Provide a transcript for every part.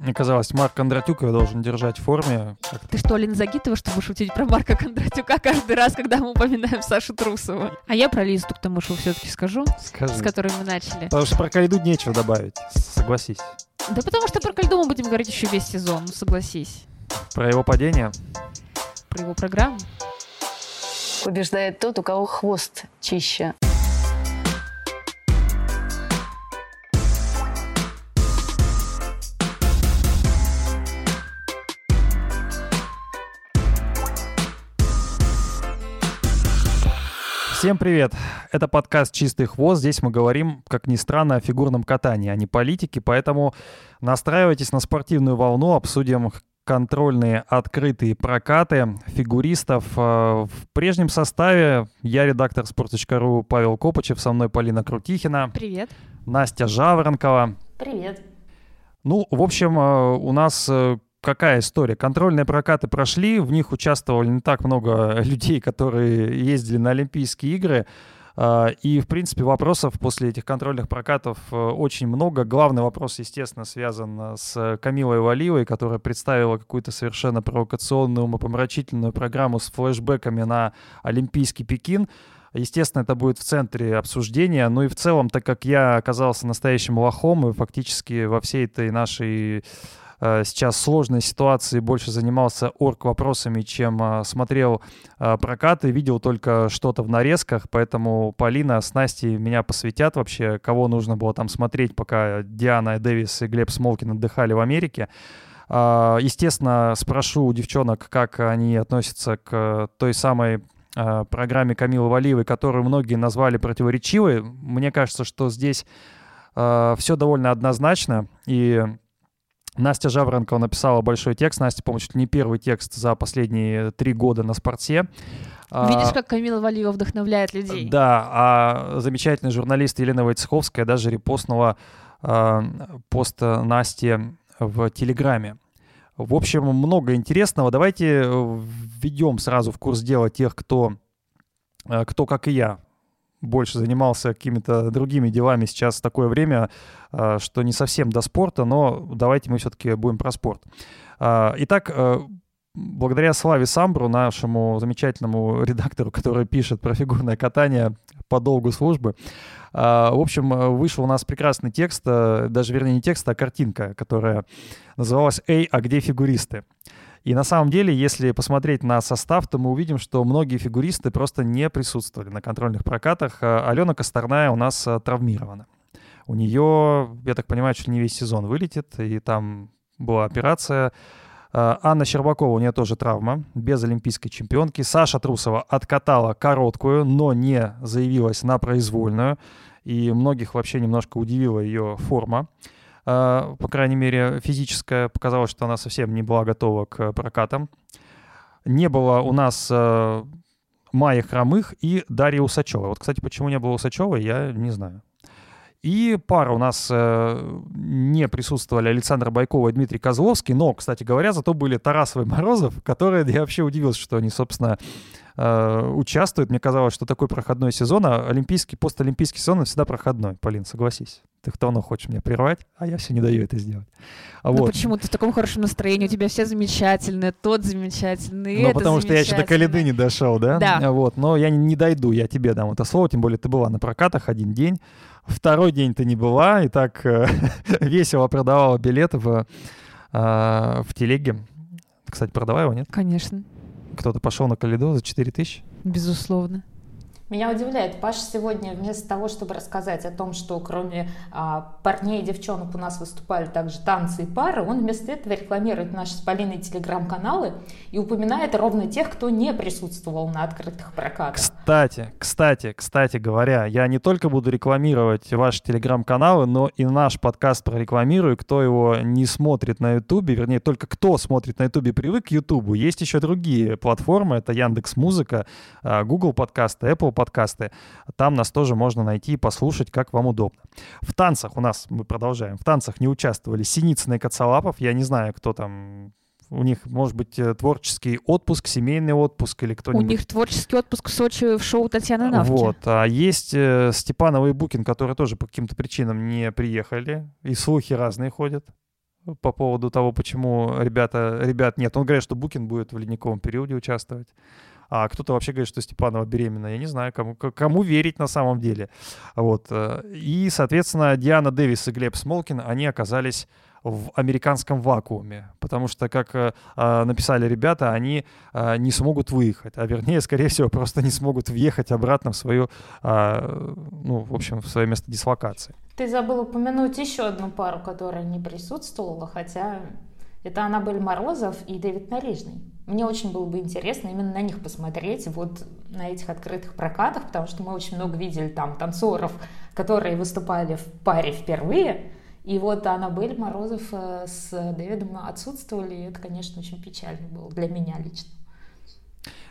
Мне казалось, Марк Кондратюк его должен держать в форме. Ты что, Алина Загитова, чтобы шутить про Марка Кондратюка каждый раз, когда мы упоминаем Сашу Трусову? А я про Лизу Туктамышеву все-таки скажу, Скажи. с которой мы начали. Потому что про Калиду нечего добавить, согласись. Да потому что про Кальду мы будем говорить еще весь сезон, ну согласись. Про его падение. Про его программу. Побеждает тот, у кого хвост чище. Всем привет! Это подкаст «Чистый хвост». Здесь мы говорим, как ни странно, о фигурном катании, а не политике, поэтому настраивайтесь на спортивную волну, обсудим контрольные открытые прокаты фигуристов. Э, в прежнем составе я редактор sport.ru Павел Копачев, со мной Полина Крутихина, Привет. Настя Жаворонкова. Привет. Ну, в общем, э, у нас э, какая история? Контрольные прокаты прошли, в них участвовали не так много людей, которые ездили на Олимпийские игры. А, И, в принципе, вопросов после этих контрольных прокатов э, очень много. Главный вопрос, естественно, связан э, с Камилой Валиевой, которая представила какую-то совершенно провокационную, умопомрачительную программу с флешбеками на Олимпийский Пекин. Естественно, это будет в центре обсуждения. Ну и в целом, так как я оказался настоящим лохом и фактически во всей этой нашей сейчас сложной ситуации больше занимался орг вопросами, чем э, смотрел э, прокаты, видел только что-то в нарезках, поэтому Полина с Настей меня посвятят вообще, кого нужно было там смотреть, пока Диана Дэвис и Глеб Смолкин отдыхали в Америке. А, Естественно, спрошу у девчонок, как они относятся к той самой программе Камилы Валиевой, которую многие назвали противоречивой. Мне кажется, что здесь все довольно однозначно, и Настя Жаворонкова написала большой текст. Настя, по-моему, чуть ли не первый текст за последние три года на спорте. А, Видишь, как Камила Валиева вдохновляет людей? Да, а замечательный журналист Елена Войцеховская даже репостнула а, пост Насти в Телеграме. В общем, много интересного. Давайте введем сразу в курс дела тех, кто, э, кто как и я, больше занимался какими-то другими делами сейчас такое время, э, что не совсем до спорта, но давайте мы все-таки будем про спорт. А, Итак, э, благодаря Славе Самбру, нашему замечательному редактору, который пишет про фигурное катание по долгу службы, а, в общем, вышел у нас прекрасный текст, э, даже вернее не текст, а картинка, которая называлась «Эй, а где фигуристы?». И на самом деле, если посмотреть на состав, то мы увидим, что многие фигуристы просто не присутствовали на контрольных прокатах. А Алена Косторная у нас э, травмирована. У нее, я так понимаю, чуть ли не весь сезон вылетит, и там была операция. А, Анна Щербакова, у нее тоже травма, без олимпийской чемпионки. Саша Трусова откатала короткую, но не заявилась на произвольную. И многих вообще немножко удивила ее форма. А, По крайней мере, физическая. Показалось, что она совсем не была готова к прокатам. Не было у нас э, Майи Хромых и Дарьи Усачевой. Вот, кстати, почему не было Усачевой, я не знаю. И пара у нас э, не присутствовали Александр Байкова и Дмитрий Козловский, но, кстати говоря, зато были Тарасов и Морозов, которые я вообще удивился, что они, собственно, э, участвуют. Мне казалось, что такой проходной сезон, а олимпийский, постолимпийский сезон он всегда проходной. Полин, согласись. Ты давно хочешь меня прервать, а я все не даю это сделать. А Ну вот. почему ты в таком хорошем настроении? У тебя все замечательные, тот замечательный, Ну, потому что я еще до Калиды не дошел, да? Да. Вот, но я не, не дойду, я тебе дам это слово, тем более ты была на прокатах один день. Второй день ты не была, и так э, весело продавала билеты в, э, в телеге. Кстати, продавай его, нет? Конечно, Кто-то пошел на Калиду за 4 тысячи? безусловно. Меня удивляет, Паша сегодня вместо того, чтобы рассказать о том, что кроме а, парней и девчонок у нас выступали также танцы и пары, он вместо этого рекламирует наши с Полиной телеграм-каналы и упоминает ровно тех, кто не присутствовал на открытых прокатах. Кстати, кстати, кстати говоря, я не только буду рекламировать ваши телеграм-каналы, но и наш подкаст прорекламирую. Кто его не смотрит на Ютубе, вернее, только кто смотрит на Ютубе, привык к Ютубу. Есть еще другие платформы, это Яндекс Музыка, Google подкасты, Apple. Там нас тоже можно найти и послушать, как вам удобно. В танцах у нас, мы продолжаем, в танцах не участвовали Синицын и Коцалапов. Я не знаю, кто там у них, может быть, э, творческий отпуск, семейный отпуск или У кто-нибудь. них творческий отпуск в Сочи в шоу Татьяны Навки. Вот. А есть э, Степанова и Букин, которые тоже по каким-то причинам не приехали. И слухи разные ходят. по поводу того, почему ребята, ребят нет. Он говорит, что Букин будет в ледниковом периоде участвовать. А кто-то вообще говорит, что Степанова беременна. Я не знаю, кому, кому верить на самом деле. Вот. Э, и, соответственно, Диана Дэвис и Глеб Смолкин, они оказались в американском вакууме, потому что, как э, а, написали ребята, они э, не смогут выехать, а вернее, скорее всего, просто не смогут въехать обратно в свою, э, ну, в общем, в свое место дислокации. Ты забыл упомянуть еще одну пару, которая не присутствовала, хотя это Аннабель Морозов и Дэвид Нарижный. Мне очень было бы интересно именно на них посмотреть, вот на этих открытых прокатах, потому что мы очень много видели там танцоров, которые выступали в паре впервые, и вот Аннабель Морозов э, с Дэвидом отсутствовали, и это, конечно, очень печально было для меня лично.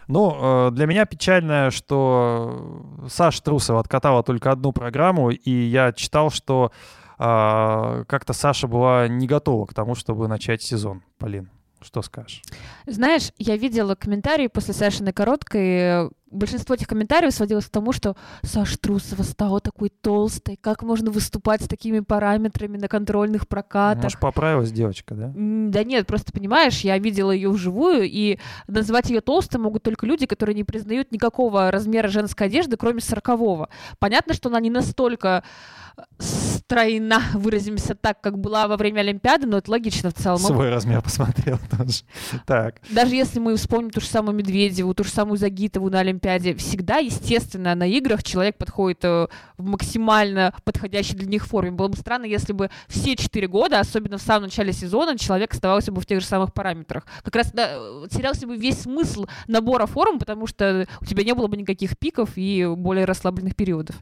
Ну, э, для меня печально, что Саша Трусова откатала только одну программу, и я читал, что э, как-то Саша была не готова к тому, чтобы начать сезон. Полин, что скажешь? Знаешь, я видела комментарии после Сашиной короткой, большинство этих комментариев сводилось к тому, что Саша Трусова стала такой толстой, как можно выступать с такими параметрами на контрольных прокатах. Может, поправилась девочка, да? Да нет, просто понимаешь, я видела ее вживую, и называть ее толстой могут только люди, которые не признают никакого размера женской одежды, кроме сорокового. Понятно, что она не настолько стройна, выразимся так, как была во время Олимпиады, но это логично в целом. Свой размер посмотрел тоже. Так. Даже если мы вспомним ту же самую Медведеву, ту же самую Загитову на Олимпиаде, всегда, естественно, на играх человек подходит э, в максимально подходящей для них форме. Было бы странно, если бы все четыре года, особенно в самом начале сезона, человек оставался бы в тех же самых параметрах. Как раз да, терялся бы весь смысл набора форм, потому что у тебя не было бы никаких пиков и более расслабленных периодов.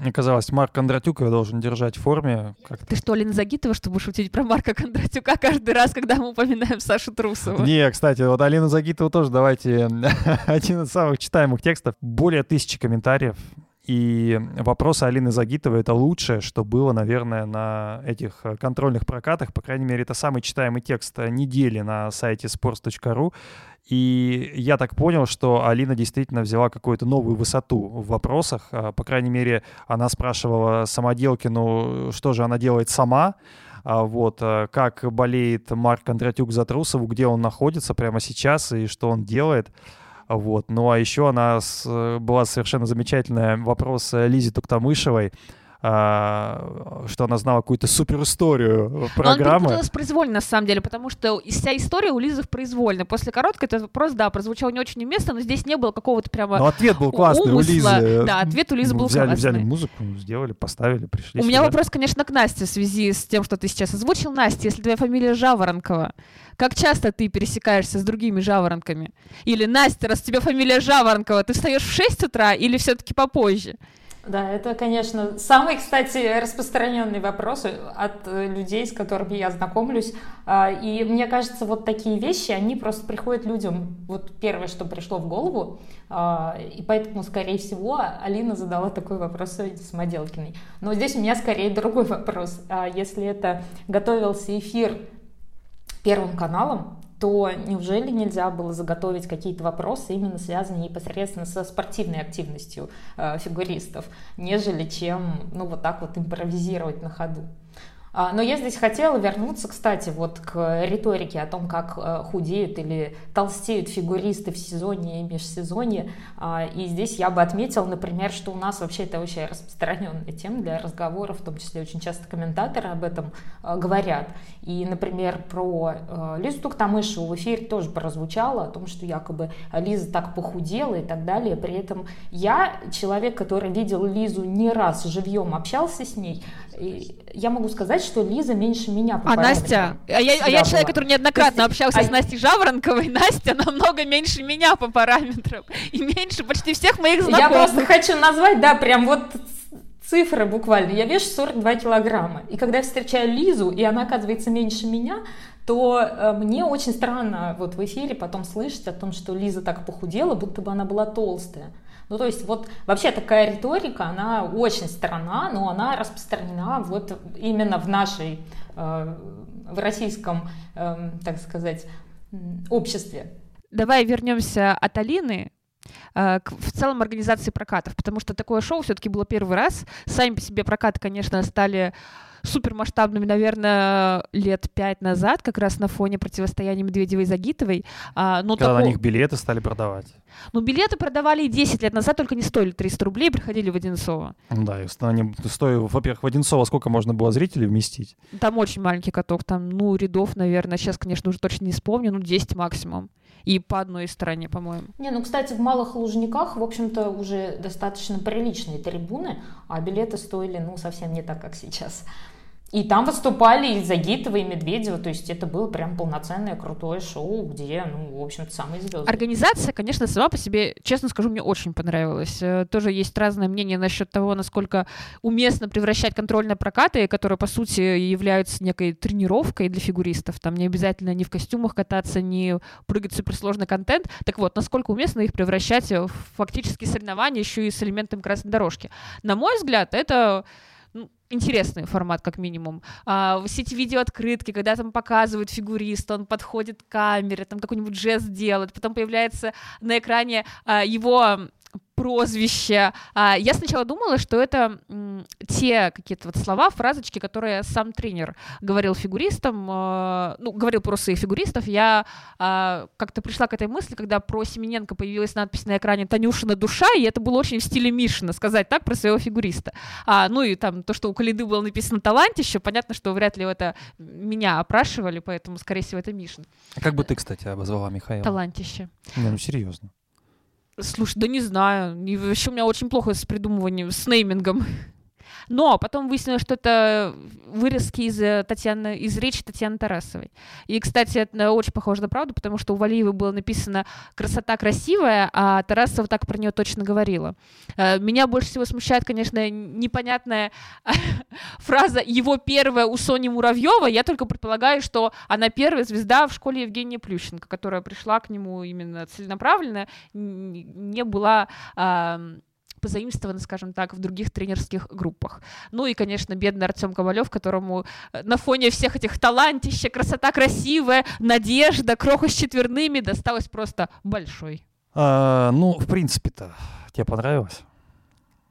Мне казалось, Марк Кондратюк его должен держать в форме. Как Ты что, Лена Загитова, чтобы шутить про Марка Кондратюка каждый раз, когда мы упоминаем Сашу Трусову? Не, кстати, вот Алина Загитова тоже давайте один из самых читаемых текстов. Более тысячи комментариев. И вопросы Алины Загитовой — это лучшее, что было, наверное, на этих контрольных прокатах. По крайней мере, это самый читаемый текст недели на сайте sports.ru. И я так понял, что Алина действительно взяла какую-то новую высоту в вопросах. А, по крайней мере, она спрашивала Самоделкину, что же она делает сама, а, вот, а, как болеет Марк Кондратюк за Трусову, где он находится прямо сейчас и что он делает. Вот. Ну а еще она с, была совершенно замечательная вопрос Лизе Туктамышевой, а, что она знала какую-то супер историю программы. Но он произвольно, на самом деле, потому что вся история у Лизы произвольна. После короткой этот вопрос, да, прозвучал не очень уместно, но здесь не было какого-то прямо Но ответ был классный умысла. у Лизы. Да, ответ у Лизы был взяли, классный. Взяли музыку, сделали, поставили, пришли У сюда. меня вопрос, конечно, к Насте в связи с тем, что ты сейчас озвучил. Настя, если твоя фамилия Жаворонкова, как часто ты пересекаешься с другими жаворонками? Или, Настя, раз у тебя фамилия Жаворонкова, ты встаешь в 6 утра или все-таки попозже? Да, это, конечно, самый, кстати, распространенный вопрос от э, людей, с которыми я знакомлюсь. А, и мне кажется, вот такие вещи, они просто приходят людям, вот первое, что пришло в голову. А, и поэтому, скорее всего, Алина задала такой вопрос Самоделкиной. Но здесь у меня скорее другой вопрос. А если это готовился эфир Первым каналом, то неужели нельзя было заготовить какие-то вопросы, именно связанные непосредственно со спортивной активностью э, фигуристов, нежели чем, ну, вот так вот импровизировать на ходу? А, но я здесь хотела вернуться, кстати, вот к риторике о том, как э, худеют или толстеют фигуристы в сезоне и межсезонье. А, и здесь я бы отметила, например, что у нас вообще это очень распространенная тема для разговоров, в том числе очень часто комментаторы об этом э, говорят. И, например, про э, Лизу Туктамышеву в эфире тоже прозвучало о том, что якобы Лиза так похудела и так далее. При этом я, человек, который видел Лизу не раз живьем, общался с ней, я могу сказать, что Лиза меньше меня по А Настя, а я, а я человек, который неоднократно есть, общался а... с Настей Жаворонковой, Настя намного меньше меня по параметрам и меньше почти всех моих знакомых. Я просто хочу назвать, да, прям вот цифры буквально. Я вешу 42 килограмма. И когда я встречаю Лизу, и она оказывается меньше меня, то э, мне очень странно вот в эфире потом слышать о том, что Лиза так похудела, будто бы она была толстая. Ну, то есть вот вообще такая риторика, она очень странна, но она распространена вот именно в нашей, э, в российском, э, так сказать, обществе. Давай вернемся от Алины э, к, в целом организации прокатов, потому что такое шоу все-таки было первый раз. Сами по себе прокаты, конечно, стали супермасштабными, наверное, лет пять назад, как раз на фоне противостояния Медведевой и Загитовой. А, но Когда тако- на них билеты стали продавать. Ну, билеты продавали и 10 лет назад, только не стоили 300 рублей, приходили в Одинцово. Да, и они стоили, во-первых, в Одинцово сколько можно было зрителей вместить? Там очень маленький каток, там, ну, рядов, наверное, сейчас, конечно, уже точно не вспомню, ну, 10 максимум. И по одной стороне, по-моему. Не, ну, кстати, в Малых Лужниках, в общем-то, уже достаточно приличные трибуны, а билеты стоили, ну, совсем не так, как сейчас. И там выступали и Загитова, и Медведева, то есть это было прям полноценное крутое шоу, где, ну, в общем-то, самые звезды. Организация, конечно, сама по себе, честно скажу, мне очень понравилась. Э, Тоже есть разное мнение насчет того, насколько уместно превращать контрольные прокаты, которые, по сути, являются некой тренировкой для фигуристов. Там не обязательно ни в костюмах кататься, ни прыгать суперсложный контент. Так вот, насколько уместно их превращать в фактически соревнования еще и с элементом красной дорожки. На мой взгляд, это интересный формат, как минимум. А, все эти видеооткрытки, когда там показывают фигуриста, он подходит к камере, там какой-нибудь жест делает, потом появляется на экране а, его прозвище. А, я сначала думала, что это те какие-то вот слова, фразочки, которые сам тренер говорил фигуристам, э, ну, говорил про своих фигуристов. Я а, как-то пришла к этой мысли, когда про Семененко появилась надпись на экране «Танюшина душа», и это было очень в стиле Мишина, сказать так про своего фигуриста. А, ну и там то, что у Калиды было написано «Талантище», понятно, что вряд ли это меня опрашивали, поэтому, скорее всего, это Мишин. А как бы ты, кстати, обозвала Михаила? «Талантище». Не, ну серьезно. Слушай, да не знаю. И вообще у меня очень плохо с придумыванием, с неймингом. Но потом выяснилось, что это вырезки из, э, Татьяны, из речи Татьяны Тарасовой. И, кстати, это очень похоже на правду, потому что у Валиевой было написано «красота красивая», а Тарасова так про нее точно говорила. Э, Меня больше всего смущает, конечно, непонятная фраза «его первая у Сони Муравьева». Я только предполагаю, что она первая звезда в школе Евгения Плющенко, которая пришла к нему именно целенаправленно, не была ам, позаимствована, скажем так, в других тренерских группах. Ну и, конечно, бедный Артем Ковалев, которому э, на фоне всех этих талантища, красота красивая, надежда, кроха с четверными досталось просто большой. А, ну, в принципе-то, тебе понравилось?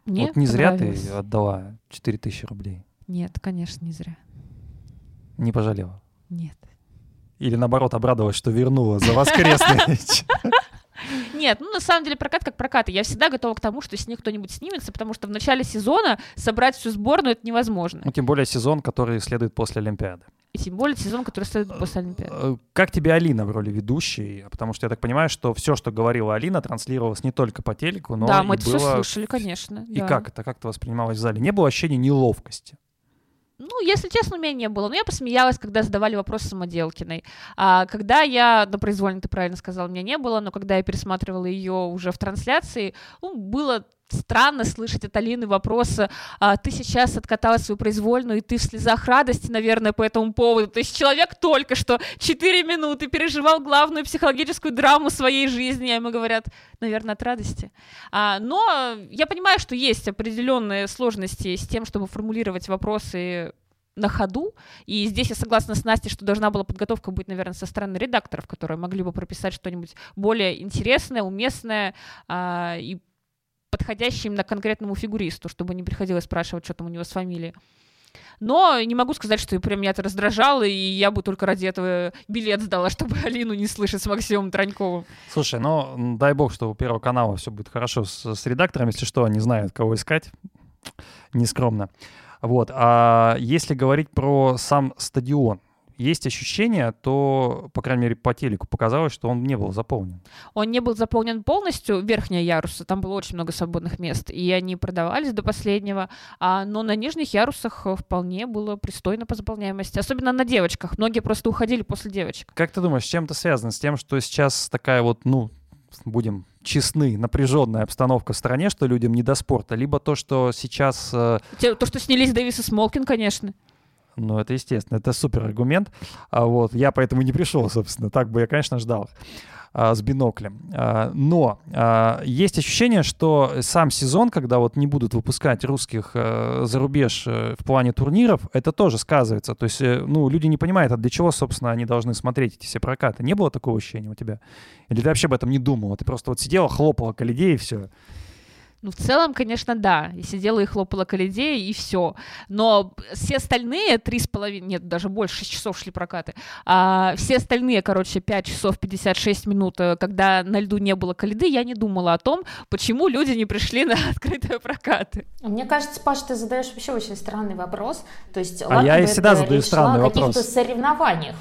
Мне вот не зря ты отдала 4000 рублей. Нет, конечно, не зря. Не пожалела. Нет. Или наоборот обрадовалась, что вернула за воскресный. Нет, ну на самом деле прокат как прокат. И Я всегда готова к тому, что с них кто-нибудь снимется, потому что в начале сезона собрать всю сборную это невозможно. Ну, тем более сезон, который следует после Олимпиады. И тем более сезон, который следует после Олимпиады. Э, Как тебе Алина в роли ведущей? Потому что я так понимаю, что все, что говорила Алина, транслировалось не только по телеку, но да, мы это все было... слышали, конечно. И да. как это? Как это воспринималось в зале? Не было ощущения неловкости? Ну, если честно, у меня не было. Но я посмеялась, когда задавали вопрос Самоделкиной. А когда я, на произвольно ты правильно сказал, у меня не было, но когда я пересматривала ее уже в трансляции, ну, было странно слышать от Алины вопросы, а, ты сейчас откатала свою произвольную, и ты в слезах радости, наверное, по этому поводу. То есть человек только что 4 минуты переживал главную психологическую драму своей жизни, а ему говорят, наверное, от радости. А, но я понимаю, что есть определенные сложности с тем, чтобы формулировать вопросы на ходу. И здесь я согласна с Настей, что должна была подготовка быть, наверное, со стороны редакторов, которые могли бы прописать что-нибудь более интересное, уместное а, и подходящее именно конкретному фигуристу, чтобы не приходилось спрашивать, что там у него с фамилией. Но не могу сказать, что прям меня это раздражало, и я бы только ради этого билет сдала, чтобы Алину не слышать с Максимом Троньковым. Слушай, ну дай бог, что у Первого канала все будет хорошо с, с редактором. Если что, они знают, кого искать. Нескромно. Вот. А если говорить про сам стадион, есть ощущение, то, по крайней мере, по телеку показалось, что он не был заполнен. Он не был заполнен полностью, верхние ярусы, там было очень много свободных мест, и они продавались до последнего, а, но на нижних ярусах э, вполне было пристойно по заполняемости, особенно на девочках. Многие просто уходили после девочек. Как ты думаешь, с чем это связано? С тем, что сейчас такая вот, ну, будем честны, напряженная обстановка в стране, что людям не до спорта, либо то, что сейчас э, То, что снялись Дэвис и Смолкин, конечно. Ну, это естественно, это супер аргумент. А вот я поэтому не пришел, собственно. Так бы я, конечно, ждал а, с биноклем. А, но а, есть ощущение, что сам сезон, когда вот не будут выпускать русских а, за рубеж э, в плане турниров, это тоже сказывается. То есть, э, ну, люди не понимают, а для чего, собственно, они должны смотреть эти все прокаты. Не было такого ощущения у тебя? Или ты вообще об этом не думала? Ты просто вот сидела, хлопала коледей и все? Ну, в целом, конечно, да. И сидела и хлопала коледея, и все. Но все остальные три с половиной, нет, даже больше, 6 часов шли прокаты, а все остальные, короче, 5 часов 56 минут, э, когда на льду не было коледы, я не думала о том, почему люди не пришли на открытые прокаты. Мне кажется, Паш, ты задаешь вообще очень странный вопрос. То есть, А ладно я и всегда задаю странный шла о каких-то вопрос. соревнованиях.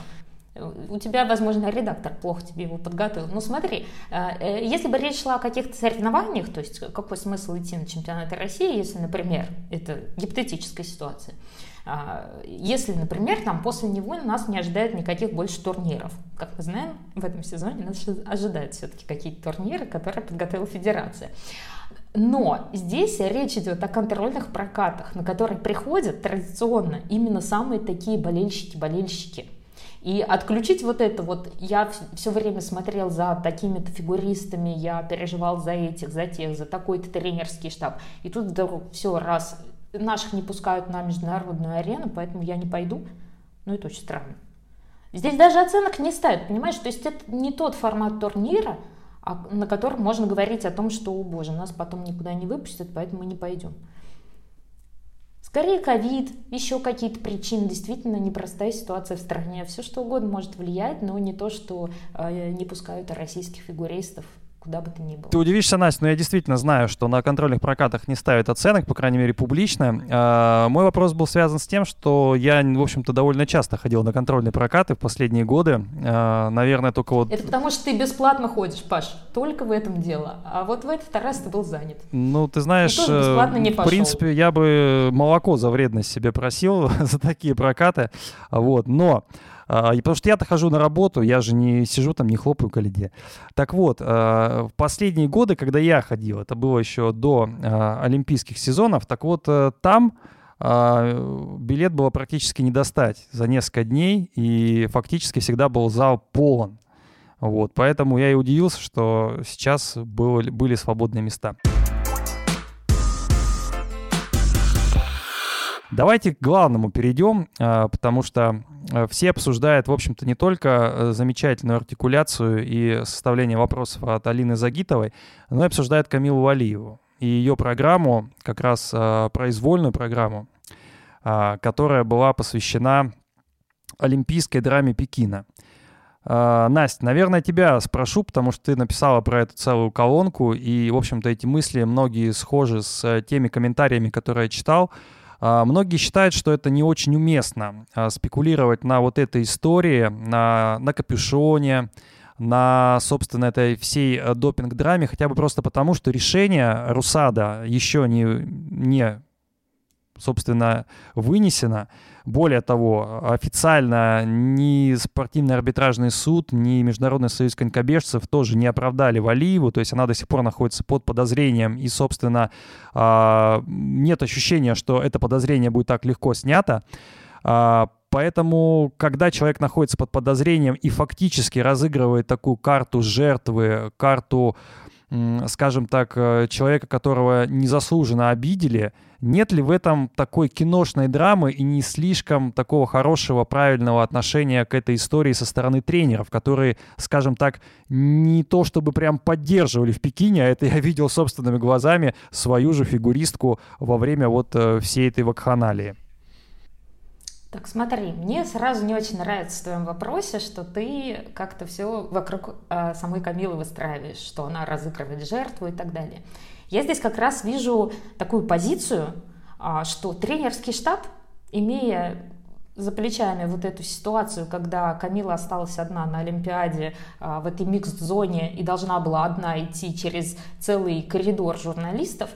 У тебя, возможно, редактор плохо тебе его подготовил. Ну смотри, э, э, если бы речь шла о каких-то соревнованиях, то есть какой смысл идти на чемпионаты России, если, например, это гипотетическая ситуация, а, если, например, там после него нас не ожидает никаких больше турниров. Как мы знаем, в этом сезоне нас ожидают все-таки какие-то турниры, которые подготовила Федерация. Но здесь речь идет о контрольных прокатах, на которые приходят традиционно именно самые такие болельщики-болельщики. И отключить вот это вот, я все время смотрел за такими-то фигуристами, я переживал за этих, за тех, за такой-то тренерский штаб. И тут вдруг все, раз наших не пускают на международную арену, поэтому я не пойду. Ну, это очень странно. Здесь даже оценок не ставят, понимаешь? То есть это не тот формат турнира, а- на котором можно говорить о том, что, о боже, нас потом никуда не выпустят, поэтому мы не пойдем. Скорее ковид, еще какие-то причины, действительно непростая ситуация в стране. Все что угодно может влиять, но не то, что э, не пускают российских фигуристов куда бы то ни было. Ты удивишься, Настя, но я действительно знаю, что на контрольных прокатах не ставят оценок, по крайней мере, публично. А, мой вопрос был связан с тем, что я, в общем-то, довольно часто ходил на контрольные прокаты в последние годы. А, наверное, только вот... Это потому, что ты бесплатно ходишь, Паш. Только в этом дело. А вот в этот раз ты был занят. Ну, ты знаешь, тоже бесплатно не э, в пошел. принципе, я бы молоко за вредность себе просил за такие прокаты. Вот, но... а, и потому что я-то хожу на работу, я же не сижу там, не хлопаю коледе. Так вот, а, в последние годы, когда я ходил, это было еще до а, олимпийских сезонов, так вот э, там билет было практически не достать за несколько дней, и фактически всегда был зал полон. Вот, поэтому я и удивился, что сейчас было- были свободные места. Давайте к главному перейдем, а, потому что а, все обсуждают, в общем-то, не только э, замечательную артикуляцию и составление вопросов от Алины Загитовой, но и обсуждают Камилу Валиеву и ее программу, как раз а, произвольную программу, которая была посвящена олимпийской драме Пекина. Настя, наверное, тебя спрошу, потому что ты написала про эту целую колонку, и, в общем-то, эти мысли многие схожи с э, теми комментариями, которые я читал. Многие считают, что это не очень уместно а, спекулировать на вот этой истории, на, на капюшоне, на, собственно, этой всей э, допинг-драме, хотя бы просто потому, что решение Русада еще не, не собственно, вынесено. Более того, официально ни спортивный арбитражный суд, ни Международный союз конькобежцев тоже не оправдали Валиеву, то есть она до сих пор находится под подозрением, и, собственно, а, нет ощущения, что это подозрение будет так легко снято. А, Поэтому, когда человек находится под подозрением и фактически разыгрывает такую карту жертвы, карту, скажем так, э, человека, которого незаслуженно обидели, нет ли в этом такой киношной драмы и не слишком такого хорошего, правильного отношения к этой истории со стороны тренеров, которые, скажем так, не то чтобы прям поддерживали в Пекине, а это я видел собственными глазами свою же фигуристку во время вот э, всей этой вакханалии. Так, смотри, мне сразу не очень нравится в твоем вопросе, что ты как-то все вокруг э, самой Камилы выстраиваешь, что она разыгрывает жертву и так далее. Я здесь как раз вижу такую позицию, а, что тренерский штаб, имея за плечами вот эту ситуацию, когда Камила осталась одна на Олимпиаде а, в этой микс-зоне и должна была одна идти через целый коридор журналистов,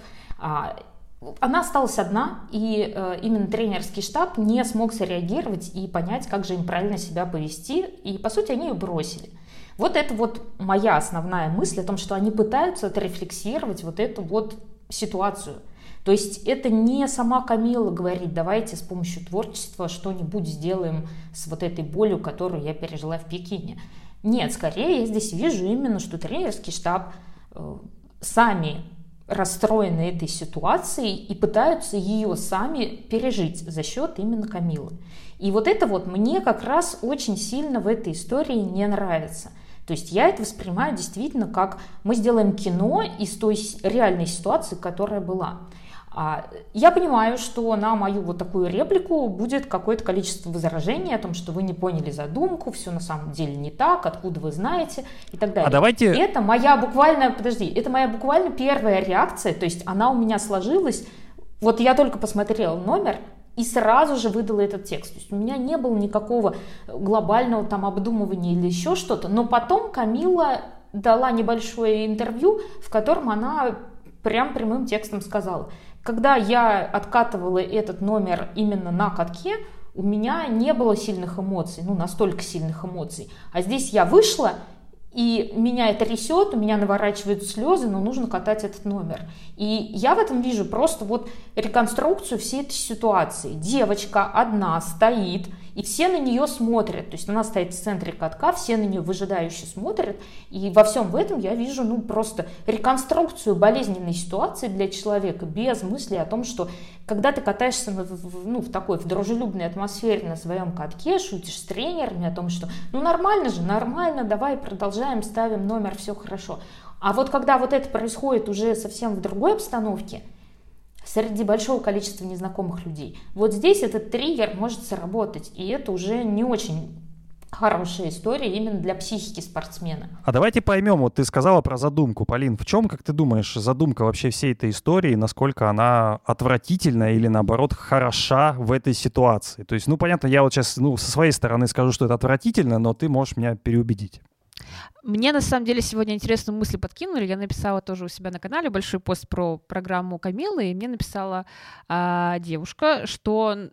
она осталась одна, и э, именно тренерский штаб не смог среагировать и понять, как же им правильно себя повести, и, по сути, они ее бросили. Вот это вот моя основная мысль о том, что они пытаются отрефлексировать вот эту вот ситуацию. То есть это не сама Камила говорит, давайте с помощью творчества что-нибудь сделаем с вот этой болью, которую я пережила в Пекине. Нет, скорее я здесь вижу именно, что тренерский штаб э, сами расстроены этой ситуацией и пытаются ее сами пережить за счет именно Камилы. И вот это вот мне как раз очень сильно в этой истории не нравится. То есть я это воспринимаю действительно как мы сделаем кино из той реальной ситуации, которая была. А, я понимаю, что на мою вот такую реплику будет какое-то количество возражений о том, что вы не поняли задумку, все на самом деле не так, откуда вы знаете и так далее. А давайте... Это моя буквально, подожди, это моя буквально первая реакция, то есть она у меня сложилась, вот я только посмотрела номер, и сразу же выдала этот текст. То есть у меня не было никакого глобального там обдумывания или еще что-то, но потом Камила дала небольшое интервью, в котором она прям прямым текстом сказала, когда я откатывала этот номер именно на катке, у меня не было сильных эмоций, ну настолько сильных эмоций. А здесь я вышла, и меня это трясет, у меня наворачивают слезы, но нужно катать этот номер. И я в этом вижу просто вот реконструкцию всей этой ситуации. Девочка одна стоит, и все на нее смотрят. То есть она стоит в центре катка, все на нее выжидающе смотрят. И во всем в этом я вижу ну, просто реконструкцию болезненной ситуации для человека без мысли о том, что когда ты катаешься в, ну, в такой в дружелюбной атмосфере на своем катке, шутишь с тренерами о том, что ну нормально же, нормально, давай продолжаем, ставим номер, все хорошо. А вот когда вот это происходит уже совсем в другой обстановке, среди большого количества незнакомых людей. Вот здесь этот триггер может сработать, и это уже не очень хорошая история именно для психики спортсмена. А давайте поймем, вот ты сказала про задумку, Полин, в чем, как ты думаешь, задумка вообще всей этой истории, насколько она отвратительна или наоборот хороша в этой ситуации? То есть, ну понятно, я вот сейчас ну, со своей стороны скажу, что это отвратительно, но ты можешь меня переубедить. Мне на самом деле сегодня интересную мысль подкинули. Я написала тоже у себя на канале большой пост про программу Камилы, и мне написала а, девушка, что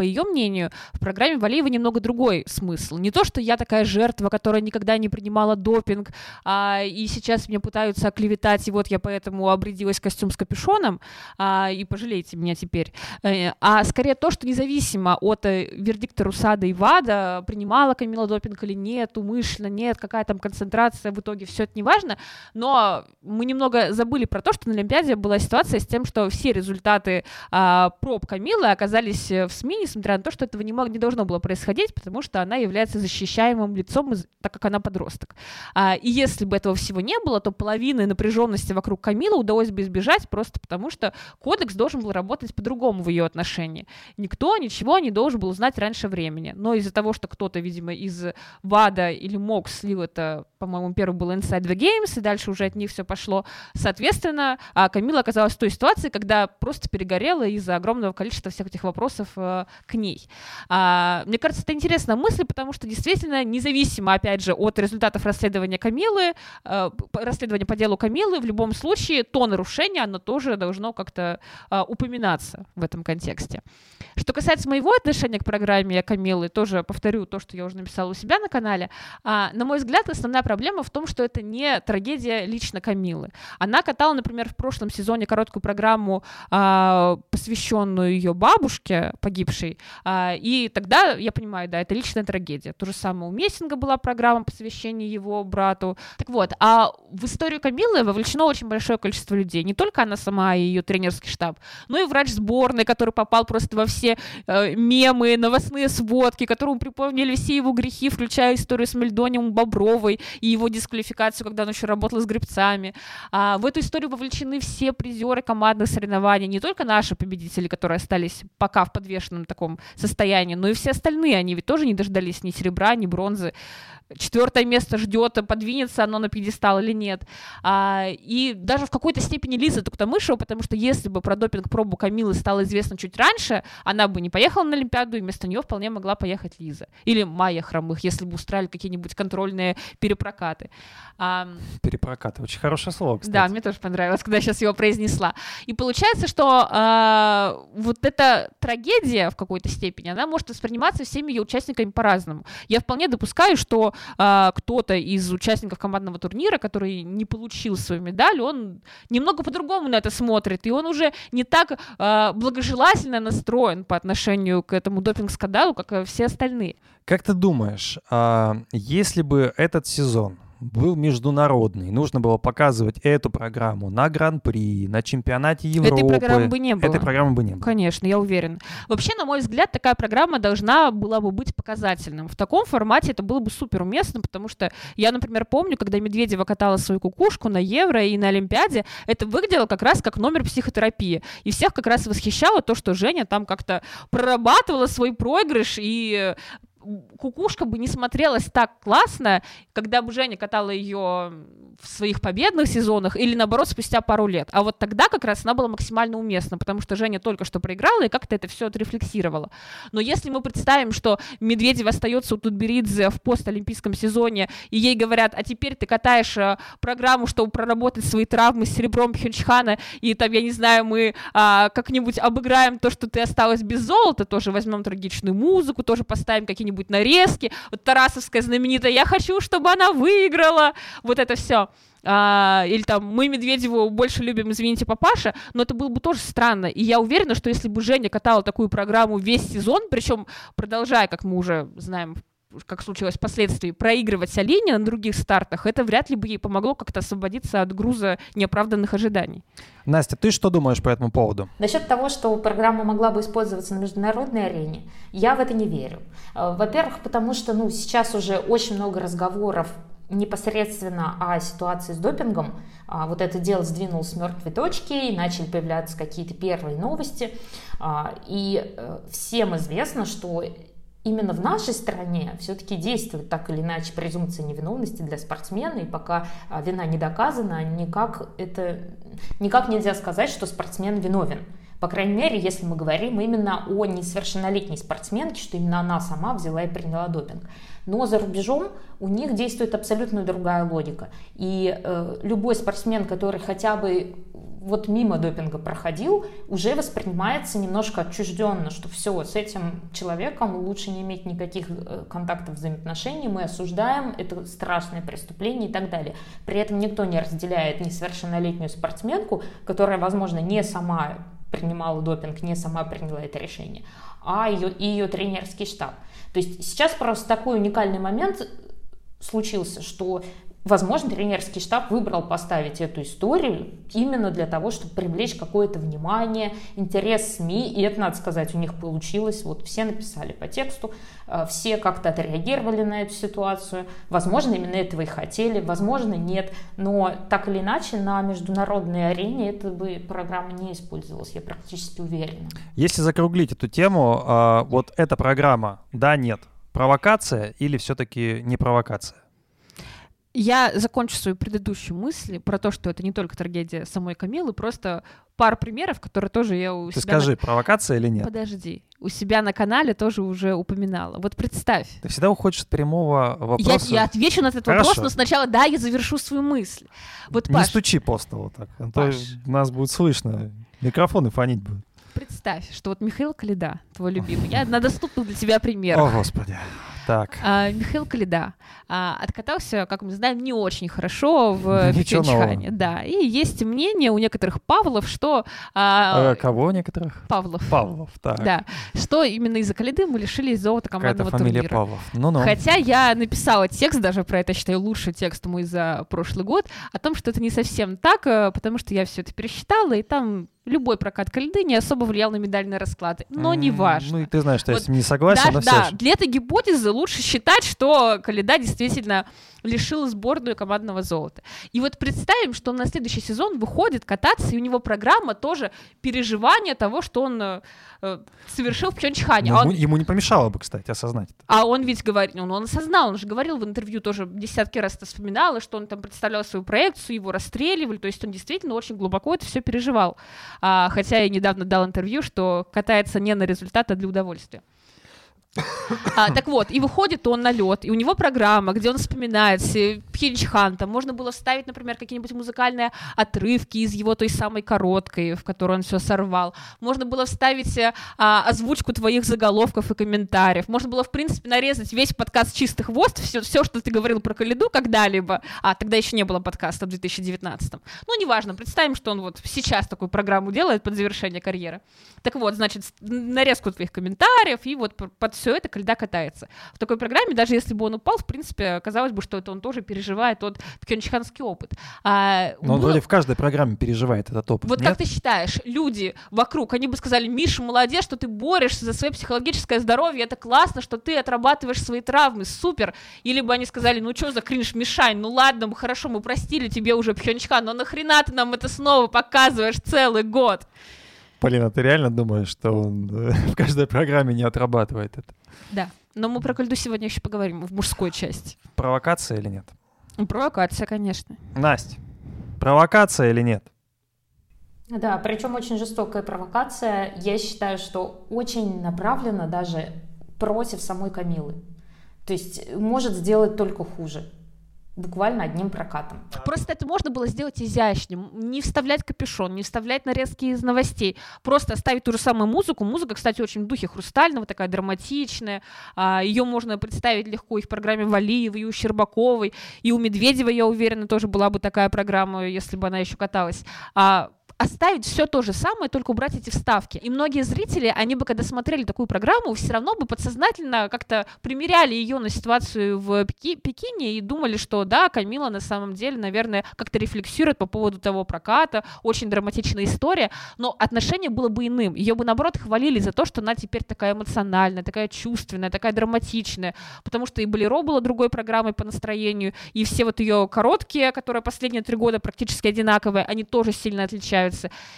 по ее мнению, в программе Валиева немного другой смысл. Не то, что я такая жертва, которая никогда не принимала допинг, а, и сейчас мне пытаются оклеветать, и вот я поэтому обрядилась костюм с капюшоном, а, и пожалейте меня теперь. Э, а скорее то, что независимо от э, вердикта Русада и ВАДА, принимала Камила допинг или нет, умышленно, нет, какая там концентрация, в итоге все это не важно, но мы немного забыли про то, что на Олимпиаде была ситуация с тем, что все результаты а, проб Камилы оказались в СМИ, несмотря на то, что этого не, мог, не должно было происходить, потому что она является защищаемым лицом, так как она подросток. А, и если бы этого всего не было, то половины напряженности вокруг Камилы удалось бы избежать просто потому, что кодекс должен был работать по-другому в ее отношении. Никто ничего не должен был узнать раньше времени. Но из-за того, что кто-то, видимо, из ВАДА или МОК слил это, по-моему, первый был Inside the Games, и дальше уже от них все пошло. Соответственно, а Камила оказалась в той ситуации, когда просто перегорела из-за огромного количества всех этих вопросов э, к ней. А, мне кажется, это интересная мысль, потому что действительно, независимо, опять же, от результатов расследования Камилы, э, расследования по делу Камилы, в любом случае, то нарушение, оно тоже должно как-то э, упоминаться в этом контексте. Что касается моего отношения к программе Камилы, тоже повторю то, что я уже написала у себя на канале. А, на мой взгляд, основная проблема в том, что это не трагедия лично Камилы. Она катала, например, в прошлом сезоне короткую программу, а, посвященную ее бабушке погибшей, а, и тогда, я понимаю, да, это личная трагедия. То же самое у Мессинга была программа посвящения его брату. Так вот, а в историю Камилы вовлечено очень большое количество людей. Не только она сама и ее тренерский штаб, но и врач сборной, который попал просто во все э, мемы, новостные сводки, которому припомнили все его грехи, включая историю с Мельдонием Бобровой и его дисквалификацию, когда он еще работал с гребцами. А, в эту историю вовлечены все призеры командных соревнований, не только наши победители, которые остались пока в подвешенном таком состоянии, но и все остальные, они ведь тоже не дождались ни серебра, ни бронзы четвертое место ждет, подвинется оно на пьедестал или нет. А, и даже в какой-то степени Лиза Туктамышева, потому что если бы про допинг-пробу Камилы стало известно чуть раньше, она бы не поехала на Олимпиаду, и вместо нее вполне могла поехать Лиза. Или Майя Хромых, если бы устраивали какие-нибудь контрольные перепрокаты. А, перепрокаты, очень хорошее слово, кстати. Да, мне тоже понравилось, когда я сейчас его произнесла. И получается, что а, вот эта трагедия в какой-то степени, она может восприниматься всеми ее участниками по-разному. Я вполне допускаю, что а, кто-то из участников командного турнира, который не получил свою медаль, он немного по-другому на это смотрит, и он уже не так а, благожелательно настроен по отношению к этому допинг-скандалу, как все остальные. Как ты думаешь, а, если бы этот сезон был международный, нужно было показывать эту программу на Гран-при, на чемпионате Европы. Этой программы бы не было. Этой программы бы не было. Конечно, я уверен. Вообще, на мой взгляд, такая программа должна была бы быть показательным. В таком формате это было бы супер уместно, потому что я, например, помню, когда Медведева катала свою кукушку на Евро и на Олимпиаде, это выглядело как раз как номер психотерапии. И всех как раз восхищало то, что Женя там как-то прорабатывала свой проигрыш и кукушка бы не смотрелась так классно, когда бы Женя катала ее в своих победных сезонах или наоборот спустя пару лет. А вот тогда как раз она была максимально уместна, потому что Женя только что проиграла и как-то это все отрефлексировала. Но если мы представим, что Медведев остается у Тутберидзе в постолимпийском сезоне, и ей говорят, а теперь ты катаешь э, программу, чтобы проработать свои травмы с серебром Пхенчхана, и там, я не знаю, мы а, как-нибудь обыграем то, что ты осталась без золота, тоже возьмем трагичную музыку, тоже поставим какие-нибудь нарезки. Вот Тарасовская знаменитая «Я хочу, чтобы она выиграла», вот это все а, или там мы Медведеву больше любим, извините, папаша, но это было бы тоже странно. И я уверена, что если бы Женя катала такую программу весь сезон, причем продолжая, как мы уже знаем, как случилось впоследствии, проигрывать Алине на других стартах, это вряд ли бы ей помогло как-то освободиться от груза неоправданных ожиданий. Настя, ты что думаешь по этому поводу? Насчет того, что программа могла бы использоваться на международной арене, я в это не верю. Э, во-первых, потому что ну, сейчас уже очень много разговоров непосредственно о ситуации с допингом. А, вот это дело сдвинулось с мертвой точки, и начали появляться какие-то первые новости. А, и э, всем известно, что именно в нашей стране все-таки действует так или иначе презумпция невиновности для спортсмена, и пока а, вина не доказана, никак, это, никак нельзя сказать, что спортсмен виновен. По крайней мере, если мы говорим именно о несовершеннолетней спортсменке, что именно она сама взяла и приняла допинг. Но за рубежом у них действует абсолютно другая логика. И э, любой спортсмен, который хотя бы вот мимо допинга проходил, уже воспринимается немножко отчужденно, что все, с этим человеком лучше не иметь никаких э, контактов, взаимоотношений, мы осуждаем, это страшное преступление и так далее. При этом никто не разделяет несовершеннолетнюю спортсменку, которая, возможно, не сама принимала допинг, не сама приняла это решение, а ее, и ее тренерский штаб. То есть сейчас просто такой уникальный момент случился, что Возможно, тренерский штаб выбрал поставить эту историю именно для того, чтобы привлечь какое-то внимание, интерес СМИ, и это, надо сказать, у них получилось. Вот все написали по тексту, э, все как-то отреагировали на эту ситуацию. Возможно, именно этого и хотели, возможно, нет. Но так или иначе, на международной арене эта бы программа не использовалась, я практически уверена. Если закруглить эту тему, а, вот эта программа, да, нет, провокация или все-таки не провокация? Я закончу свою предыдущую мысль про то, что это не только трагедия самой Камилы, просто пару примеров, которые тоже я у Ты себя... скажи, на... провокация или нет? Подожди. У себя на канале тоже уже упоминала. Вот представь. Ты всегда уходишь от прямого вопроса. Я, я отвечу на этот Хорошо. вопрос, но сначала, да, я завершу свою мысль. Вот, Не Паш, стучи просто вот так, а то Паш. нас будет слышно. Микрофоны фонить будут. представь, что вот Михаил Калида, твой любимый, я на доступных для тебя примерах. О, господи. Так. А, Михаил Калида а, откатался, как мы знаем, не очень хорошо в нового. Да, и есть мнение у некоторых Павлов, что... а, Э, кого некоторых? Павлов. Павлов, так. Да, что именно из-за Калиды мы лишились золота Какая-то командного фамилия турнира. Павлов. Ну-ну. Хотя я написала текст даже про это, считаю, лучший текст мой за прошлый год, о том, что это не совсем так, э, потому что я все это пересчитала, и там любой прокат Калиды не особо влиял на медальные расклады. Но М, не важно. Ну и ты знаешь, что я Вот с ним не согласен, да, но все да, же. для этой гипотезы лучше считать, что Калида действительно лишил сборную командного золота. И вот представим, что он на следующий сезон выходит кататься, и у него программа тоже переживания того, что он э, э, совершил в Пхенчхане. Ну, А ему, он, ему не помешало бы, кстати, осознать это. а он ведь говорит, он, он осознал, он же говорил в интервью тоже десятки раз это вспоминал, что он там представлял свою проекцию, его расстреливали, то есть он действительно очень глубоко это все переживал. А, хотя я недавно дал интервью, что катается не на результат, а для удовольствия. А, так вот, и выходит он на лед, и у него программа, где он вспоминает Пхенчхан, там можно было вставить, например, какие-нибудь музыкальные отрывки из его той самой короткой, в которой он все сорвал. Можно было вставить э, а, озвучку твоих заголовков и комментариев. Можно было, в принципе, нарезать весь подкаст «Чистый хвост», все, все, что ты говорил про Калиду когда-либо. А, тогда еще не было подкаста в 2019. Ну, неважно, представим, что он вот сейчас такую программу делает под завершение карьеры. Так вот, значит, нарезку твоих комментариев и вот под все это, когда катается. В такой программе, даже если бы он упал, в принципе, казалось бы, что это он тоже переживает тот пхенчханский опыт. А, Но он было- вроде в каждой программе переживает этот опыт, вот нет? как ты считаешь, люди вокруг, они бы сказали, Миша, молодец, что ты борешься за свое психологическое здоровье, это классно, что ты отрабатываешь свои травмы, супер. Или бы они сказали, ну что за кринж, Мишань, ну ладно, мы хорошо, мы простили тебе уже Пхенчхан, но нахрена ты нам это снова показываешь целый год? Полина, ты реально думаешь, что он э, в каждой программе не отрабатывает это? Да, но мы про Кальду сегодня еще поговорим в мужской части. Провокация или нет? Провокация, конечно. Настя, провокация или нет? Да, причем очень жестокая провокация. Я считаю, что очень направлена даже против самой Камилы. То есть может сделать только хуже. Буквально одним прокатом. Просто это можно было сделать изящнее, не вставлять капюшон, не вставлять нарезки из новостей, просто оставить ту же самую музыку. Музыка, кстати, очень в духе Хрустального, такая драматичная. А, Ее можно представить легко и в программе Валиевой, и у Щербаковой, и у Медведева, я уверена, тоже была бы такая программа, если бы она еще каталась. Оставить все то же самое, только убрать эти вставки. И многие зрители, они бы, когда смотрели такую программу, все равно бы подсознательно как-то примеряли ее на ситуацию в Пеки- Пекине и думали, что да, Камила на самом деле, наверное, как-то рефлексирует по поводу того проката, очень драматичная история, но отношение было бы иным. Ее бы, наоборот, хвалили за то, что она теперь такая эмоциональная, такая чувственная, такая драматичная, потому что и Болеро была другой программой по настроению, и все вот ее короткие, которые последние три года практически одинаковые, они тоже сильно отличаются.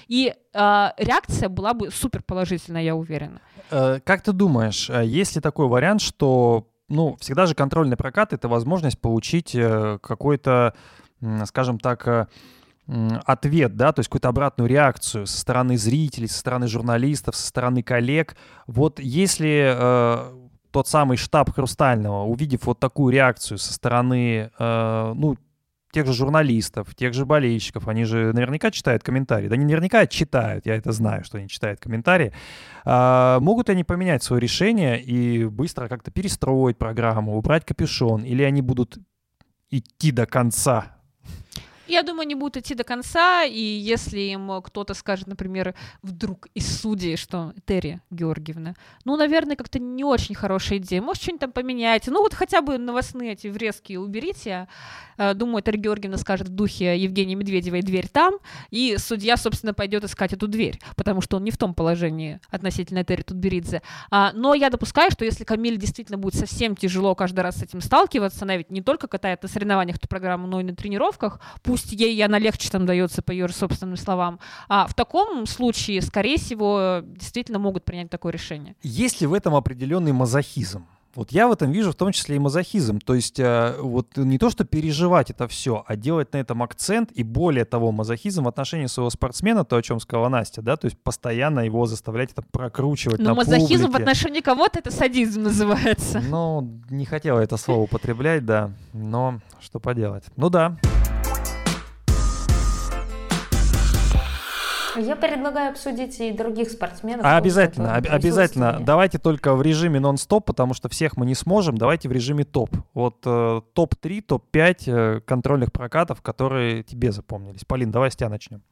И э, реакция была бы супер положительная, я уверена. Э, Как ты думаешь, э, есть ли такой вариант, что, ну, всегда же контрольный прокат — это возможность получить э, какой-то, скажем так, ответ, да, то есть какую-то обратную реакцию со стороны зрителей, со стороны журналистов, со стороны коллег. Вот если э, тот самый штаб Хрустального, увидев вот такую реакцию со стороны, э, ну, тех же журналистов, тех же болельщиков, они же наверняка читают комментарии. Да не наверняка читают, я это знаю, что они читают комментарии. А, могут они поменять свое решение и быстро как-то перестроить программу, убрать капюшон, или они будут идти до конца? Я думаю, они будут идти до конца, и если им кто-то скажет, например, вдруг из судей, что Терри Георгиевна, ну, наверное, как-то не очень хорошая идея, может, что-нибудь там поменяйте, ну, вот хотя бы новостные эти врезки уберите. Э, Думаю, Терри Георгиевна скажет в духе Евгения Медведевой «дверь там», и судья, собственно, пойдет искать эту дверь, потому что он не в том положении относительно Терри Тутберидзе. А, Но я допускаю, что если Камиле действительно будет совсем тяжело каждый раз с этим сталкиваться, она ведь не только катает на соревнованиях эту программу, но и на тренировках, пусть ей она легче там дается, по ее собственным словам. А в таком случае, скорее всего, действительно могут принять такое решение. Есть ли в этом определенный мазохизм? Вот я в этом вижу в том числе и мазохизм. То есть э, вот не то, что переживать это все, а делать на этом акцент и более того, мазохизм в отношении своего спортсмена, то, о чем сказала Настя, да, то есть постоянно его заставлять это прокручивать Но на мазохизм в публике. отношении кого-то это садизм называется. Ну, не хотела это слово употреблять, да, но что поделать. Ну да, Я предлагаю обсудить и других спортсменов. А обязательно, об- обязательно. Давайте только в режиме нон-стоп, потому что всех мы не сможем. Давайте в режиме топ. Вот э, топ-3, топ-5 э, контрольных прокатов, которые тебе запомнились. Полин, давай с тебя начнем.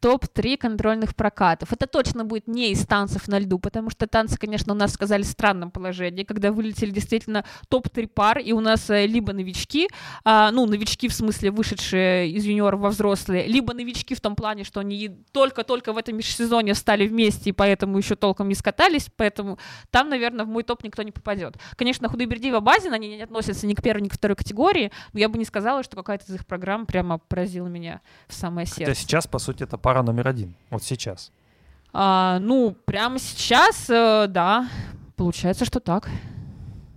Топ-3 контрольных прокатов. Это точно будет не из танцев на льду, потому что танцы, конечно, у нас сказали в странном положении, когда вылетели действительно топ-3 пар, и у нас э, либо новички, а, ну, новички в смысле вышедшие из юниоров во взрослые, либо новички в том плане, что они только-только в этом межсезонье стали вместе, и поэтому еще толком не скатались, поэтому там, наверное, в мой топ никто не попадет. Конечно, Худайбердиева Базин, они не относятся ни к первой, ни к второй категории, но я бы не сказала, что какая-то из их программ прямо поразила меня в самое Хотя сердце. сейчас, по сути, это пара номер один. Вот сейчас. А, ну, прямо сейчас, э, да, получается, что так.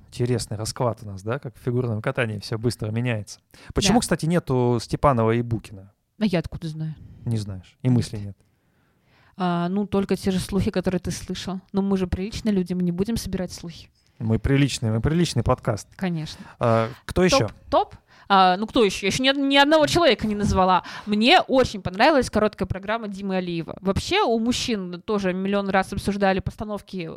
Интересный расклад у нас, да, как в фигурном катании все быстро меняется. Почему, Да. кстати, нету Степанова и Букина? А я откуда знаю? Не знаешь. И мысли нет. А, ну, только те же слухи, которые ты слышал. Но мы же приличные люди, мы не будем собирать слухи. Мы приличный, мы приличный подкаст. Конечно. А, кто еще? Топ? А, ну, кто еще? Я еще ни, ни одного человека не назвала. Мне очень понравилась короткая программа Димы Алиева. Вообще, у мужчин тоже миллион раз обсуждали постановки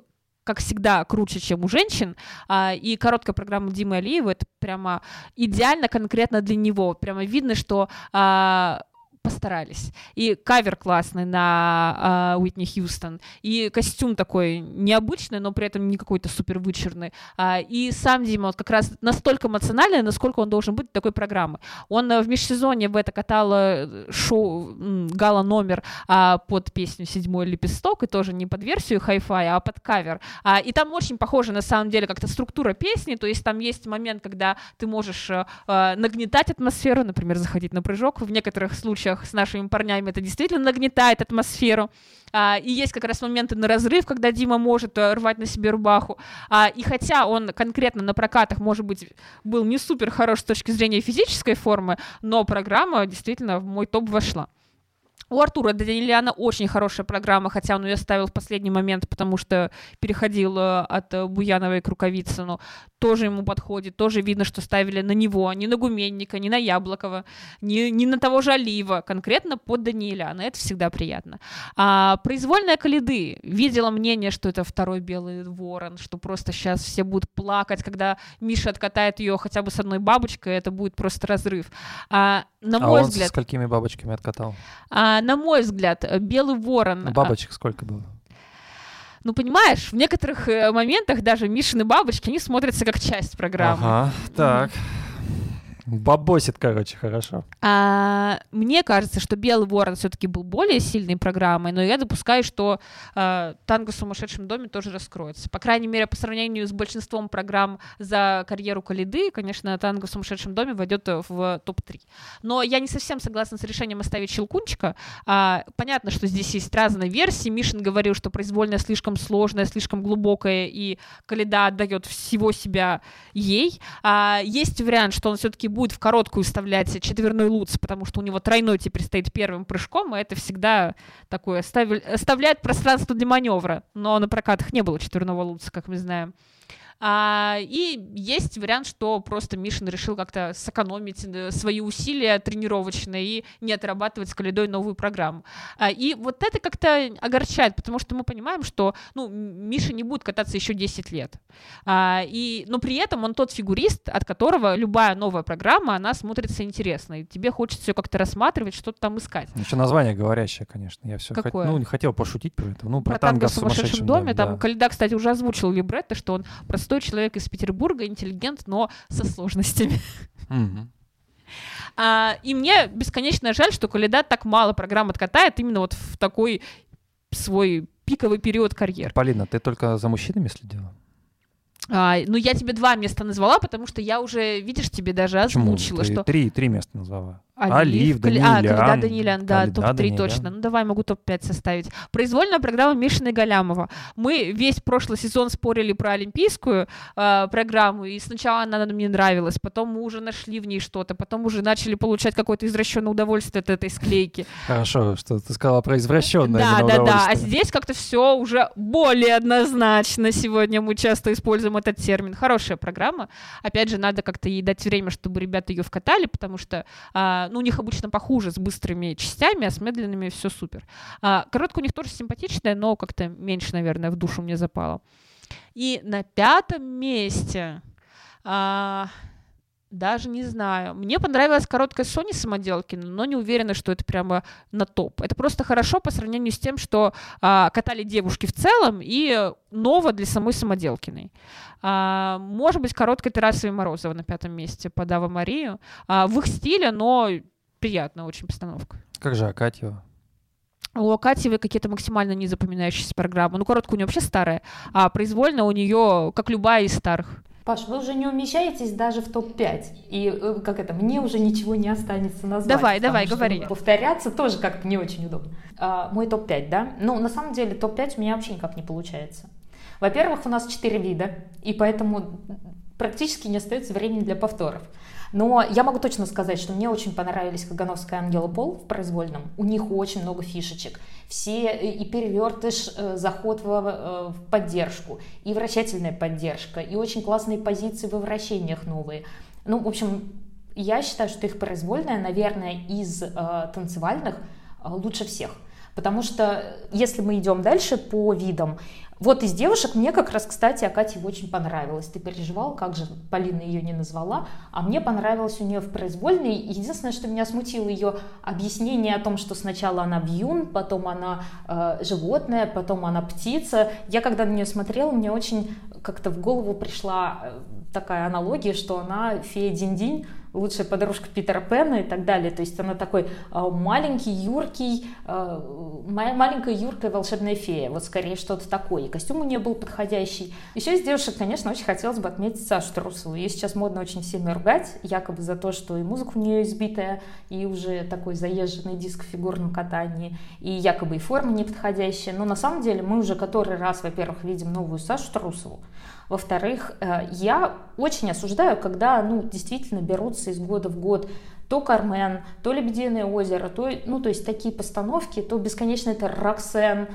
как всегда, круче, чем у женщин. А, и короткая программа Димы Алиева — это прямо идеально конкретно для него. Прямо видно, что а, постарались. И кавер классный на Уитни Хьюстон, и костюм такой необычный, но при этом не какой-то супер вычурный. А, и сам Дима вот как раз настолько эмоциональный, насколько он должен быть такой программы. Он в межсезонье в это катал шоу гала номер а, под песню «Седьмой лепесток», и тоже не под версию хай-фай, а под кавер. А, и там очень похоже, на самом деле, как-то структура песни, то есть там есть момент, когда ты можешь э, нагнетать атмосферу, например, заходить на прыжок. В некоторых случаях с нашими парнями это действительно нагнетает атмосферу. А, и есть как раз моменты на разрыв, когда Дима может э, рвать на себе рубаху. А, и хотя он конкретно на прокатах, может быть, был не супер хорош с точки зрения физической формы, но программа действительно в мой топ вошла. У Артура Данилиана очень хорошая программа, хотя он ее ставил в последний момент, потому что переходил э, от э, Буяновой к Рукавицыну. Тоже ему подходит, тоже видно, что ставили на него, не на Гуменника, не на Яблокова, не, не на того же Олива, конкретно под Даниэляна. Это всегда приятно. А, произвольная Калиды. Видела мнение, что это второй Белый Ворон, что просто сейчас все будут плакать, когда Миша откатает ее хотя бы с одной бабочкой, это будет просто разрыв. А, на а мой он взгляд... с сколькими бабочками откатал? А, на мой взгляд, Белый Ворон... Ну, бабочек сколько было? Ну, понимаешь, в некоторых э, моментах даже Мишины бабочки, они смотрятся как часть программы. Ага, так. Бабосит, короче, хорошо. А, мне кажется, что Белый Ворон все-таки был более сильной программой, но я допускаю, что а, Танго в сумасшедшем доме тоже раскроется. По крайней мере, по сравнению с большинством программ за карьеру Калиды, конечно, Танго в сумасшедшем доме войдет в топ-3. Но я не совсем согласна с решением оставить Щелкунчика. А, понятно, что здесь есть разные версии. Мишин говорил, что произвольная слишком сложная, слишком глубокая, и Калида отдает всего себя ей. А, есть вариант, что он все-таки будет в короткую вставлять четверной луц, потому что у него тройной теперь стоит первым прыжком, и это всегда такое оставляет пространство для маневра. Но на прокатах не было четверного луца, как мы знаем. А, и есть вариант, что просто Мишин решил как-то сэкономить э, свои усилия тренировочные и не отрабатывать с Калидой новую программу. А, и вот это как-то огорчает, потому что мы понимаем, что ну, Миша не будет кататься еще 10 лет. А, и, но при этом он тот фигурист, от которого любая новая программа, она смотрится интересно. И тебе хочется все как-то рассматривать, что-то там искать. Еще название говорящее, конечно. Я все Какое? Хот... ну, хотел пошутить про это. Ну, про, про танго в сумасшедшем доме. доме да. там Калида, кстати, уже озвучил либретто, что он простой человек из Петербурга, интеллигент, но со сложностями. А, и мне бесконечно жаль, что Калида так мало программ откатает именно вот в такой свой пиковый период карьеры. Полина, ты только за мужчинами следила? А, ну, я тебе два места назвала, потому что я уже, видишь, тебе даже озвучила, Почему? что... Три, три места назвала. Олив Кали... Данилян. А, Калида Данилян, да, Калида топ-3 Данилян. точно. Ну, давай, могу топ-5 составить. Произвольная программа Мишина и Галямова. Мы весь прошлый сезон спорили про олимпийскую э, программу, и сначала она нам не нравилась, потом мы уже нашли в ней что-то, потом уже начали получать какое-то извращенное удовольствие от этой склейки. Хорошо, что ты сказала про извращенное Да, да, да. А здесь как-то все уже более однозначно. Сегодня мы часто используем этот термин. Хорошая программа. Опять же, надо как-то ей дать время, чтобы ребята ее вкатали, потому что а, ну, у них обычно похуже с быстрыми частями, а с медленными все супер. А, коротко у них тоже симпатичная, но как-то меньше, наверное, в душу мне запало. И на пятом месте а, даже не знаю. Мне понравилась короткая Sony самоделкина, но не уверена, что это прямо на топ. Это просто хорошо по сравнению с тем, что а, катали девушки в целом и ново для самой самоделкиной. А, может быть, короткая Тарасова и Морозова на пятом месте по Дава Марию. А, в их стиле, но приятная очень постановка. Как же Акатьева? У Акатьевой какие-то максимально не запоминающиеся программы. Ну, короткая у нее вообще старая, а произвольно у нее, как любая из старых. Паш, вы уже не умещаетесь даже в топ-5. И э, как это, мне уже ничего не останется назвать. Давай, давай, говори. Повторяться тоже как-то не очень удобно. А, мой топ-5, да? Ну, на самом деле, топ-5 у меня вообще никак не получается. Во-первых, у нас 4 вида, и поэтому практически не остается времени для повторов. Но я могу точно сказать, что мне очень понравились Кагановская Ангела Пол в произвольном. У них очень много фишечек. Все э, и перевертыш, э, заход в, э, в поддержку, и вращательная поддержка, и очень классные позиции во вращениях новые. Ну, в общем, я считаю, что их произвольная, наверное, из э, танцевальных э, лучше всех. Потому что если мы идем дальше по видам, вот из девушек мне как раз, кстати, Акате очень понравилось. Ты переживал, как же Полина ее не назвала, а мне понравилось у нее в произвольной. Единственное, что меня смутило ее объяснение о том, что сначала она бьюн, потом она э, животное, потом она птица. Я когда на нее смотрела, мне очень как-то в голову пришла э, такая аналогия, что она фея Динь-Динь, лучшая подружка Питера Пэна и так далее. То есть она такой а, маленький, юркий, а, маленькая юркая волшебная фея. Вот скорее что-то такое. И костюм у нее был подходящий. Еще из девушек, конечно, очень хотелось бы отметить Сашу Трусову. Ее сейчас модно очень сильно ругать, якобы за то, что и музыка у нее избитая, и уже такой заезженный диск в фигурном катании, и якобы и форма неподходящая. Но на самом деле мы уже который раз, во-первых, видим новую Сашу Трусову. Во-вторых, э, я очень осуждаю, когда ну, действительно берутся из года в год то Кармен, то Лебединое озеро, то, ну, то есть такие постановки, то бесконечно это Роксен.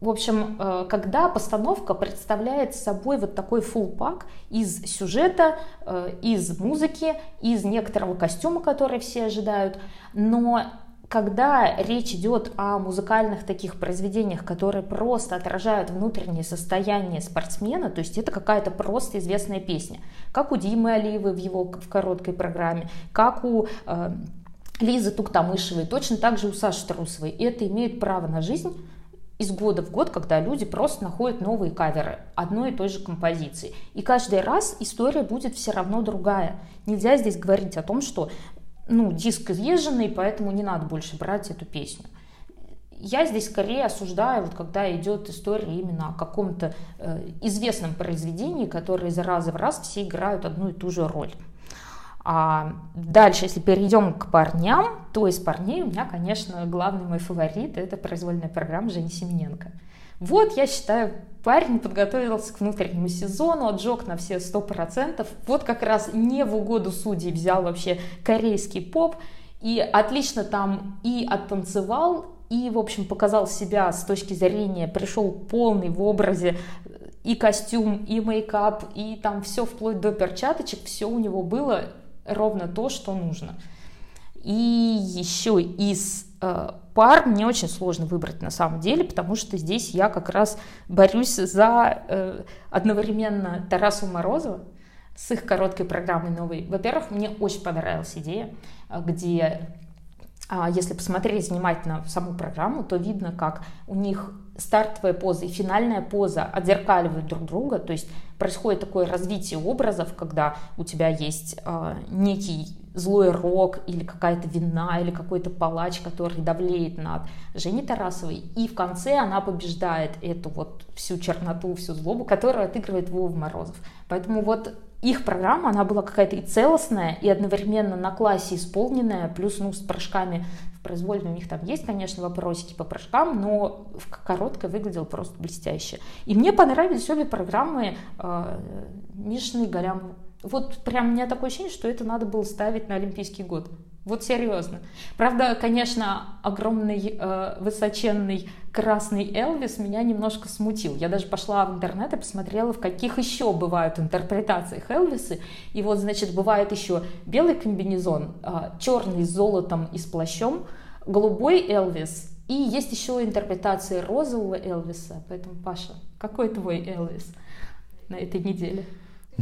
В общем, э, когда постановка представляет собой вот такой full пак из сюжета, э, из музыки, из некоторого костюма, который все ожидают, но когда речь идет о музыкальных таких произведениях, которые просто отражают внутреннее состояние спортсмена, то есть это какая-то просто известная песня, как у Димы Алиевой в его в короткой программе, как у э, Лизы Туктамышевой, точно так же у Саши Трусовой. И это имеет право на жизнь из года в год, когда люди просто находят новые каверы одной и той же композиции. И каждый раз история будет все равно другая. Нельзя здесь говорить о том, что ну, диск изъезженный, поэтому не надо больше брать эту песню. Я здесь скорее осуждаю, вот когда идет история именно о каком-то э, известном произведении, которое из раза в раз все играют одну и ту же роль. А дальше, если перейдем к парням, то из парней у меня, конечно, главный мой фаворит – это произвольная программа Жени Семененко. Вот, я считаю, парень подготовился к внутреннему сезону, отжег на все сто процентов. Вот как раз не в угоду судей взял вообще корейский поп и отлично там и оттанцевал, и, в общем, показал себя с точки зрения, пришел полный в образе и костюм, и мейкап, и там все вплоть до перчаточек, все у него было ровно то, что нужно. И еще из э, пар мне очень сложно выбрать на самом деле, потому что здесь я как раз борюсь за э, одновременно Тарасу Морозова с их короткой программой новой. Во-первых, мне очень понравилась идея, где, э, если посмотреть внимательно саму программу, то видно, как у них стартовая поза и финальная поза отзеркаливают друг друга, то есть происходит такое развитие образов, когда у тебя есть э, некий злой рок или какая-то вина или какой-то палач, который давлеет над Женей Тарасовой, и в конце она побеждает эту вот всю черноту, всю злобу, которую отыгрывает Вова Морозов. Поэтому вот их программа, она была какая-то и целостная, и одновременно на классе исполненная, плюс, ну, с порошками в произвольной у них там есть, конечно, вопросики по порошкам, но в короткой выглядел просто блестяще. И мне понравились обе программы э, Мишины Галямова. Вот прям у меня такое ощущение, что это надо было ставить на Олимпийский год. Вот серьезно. Правда, конечно, огромный э, высоченный красный Элвис меня немножко смутил. Я даже пошла в интернет и посмотрела, в каких еще бывают интерпретациях Элвисы. И вот, значит, бывает еще белый комбинезон, э, черный с золотом и с плащом, голубой Элвис, и есть еще интерпретации розового Элвиса. Поэтому, Паша, какой твой Элвис на этой неделе?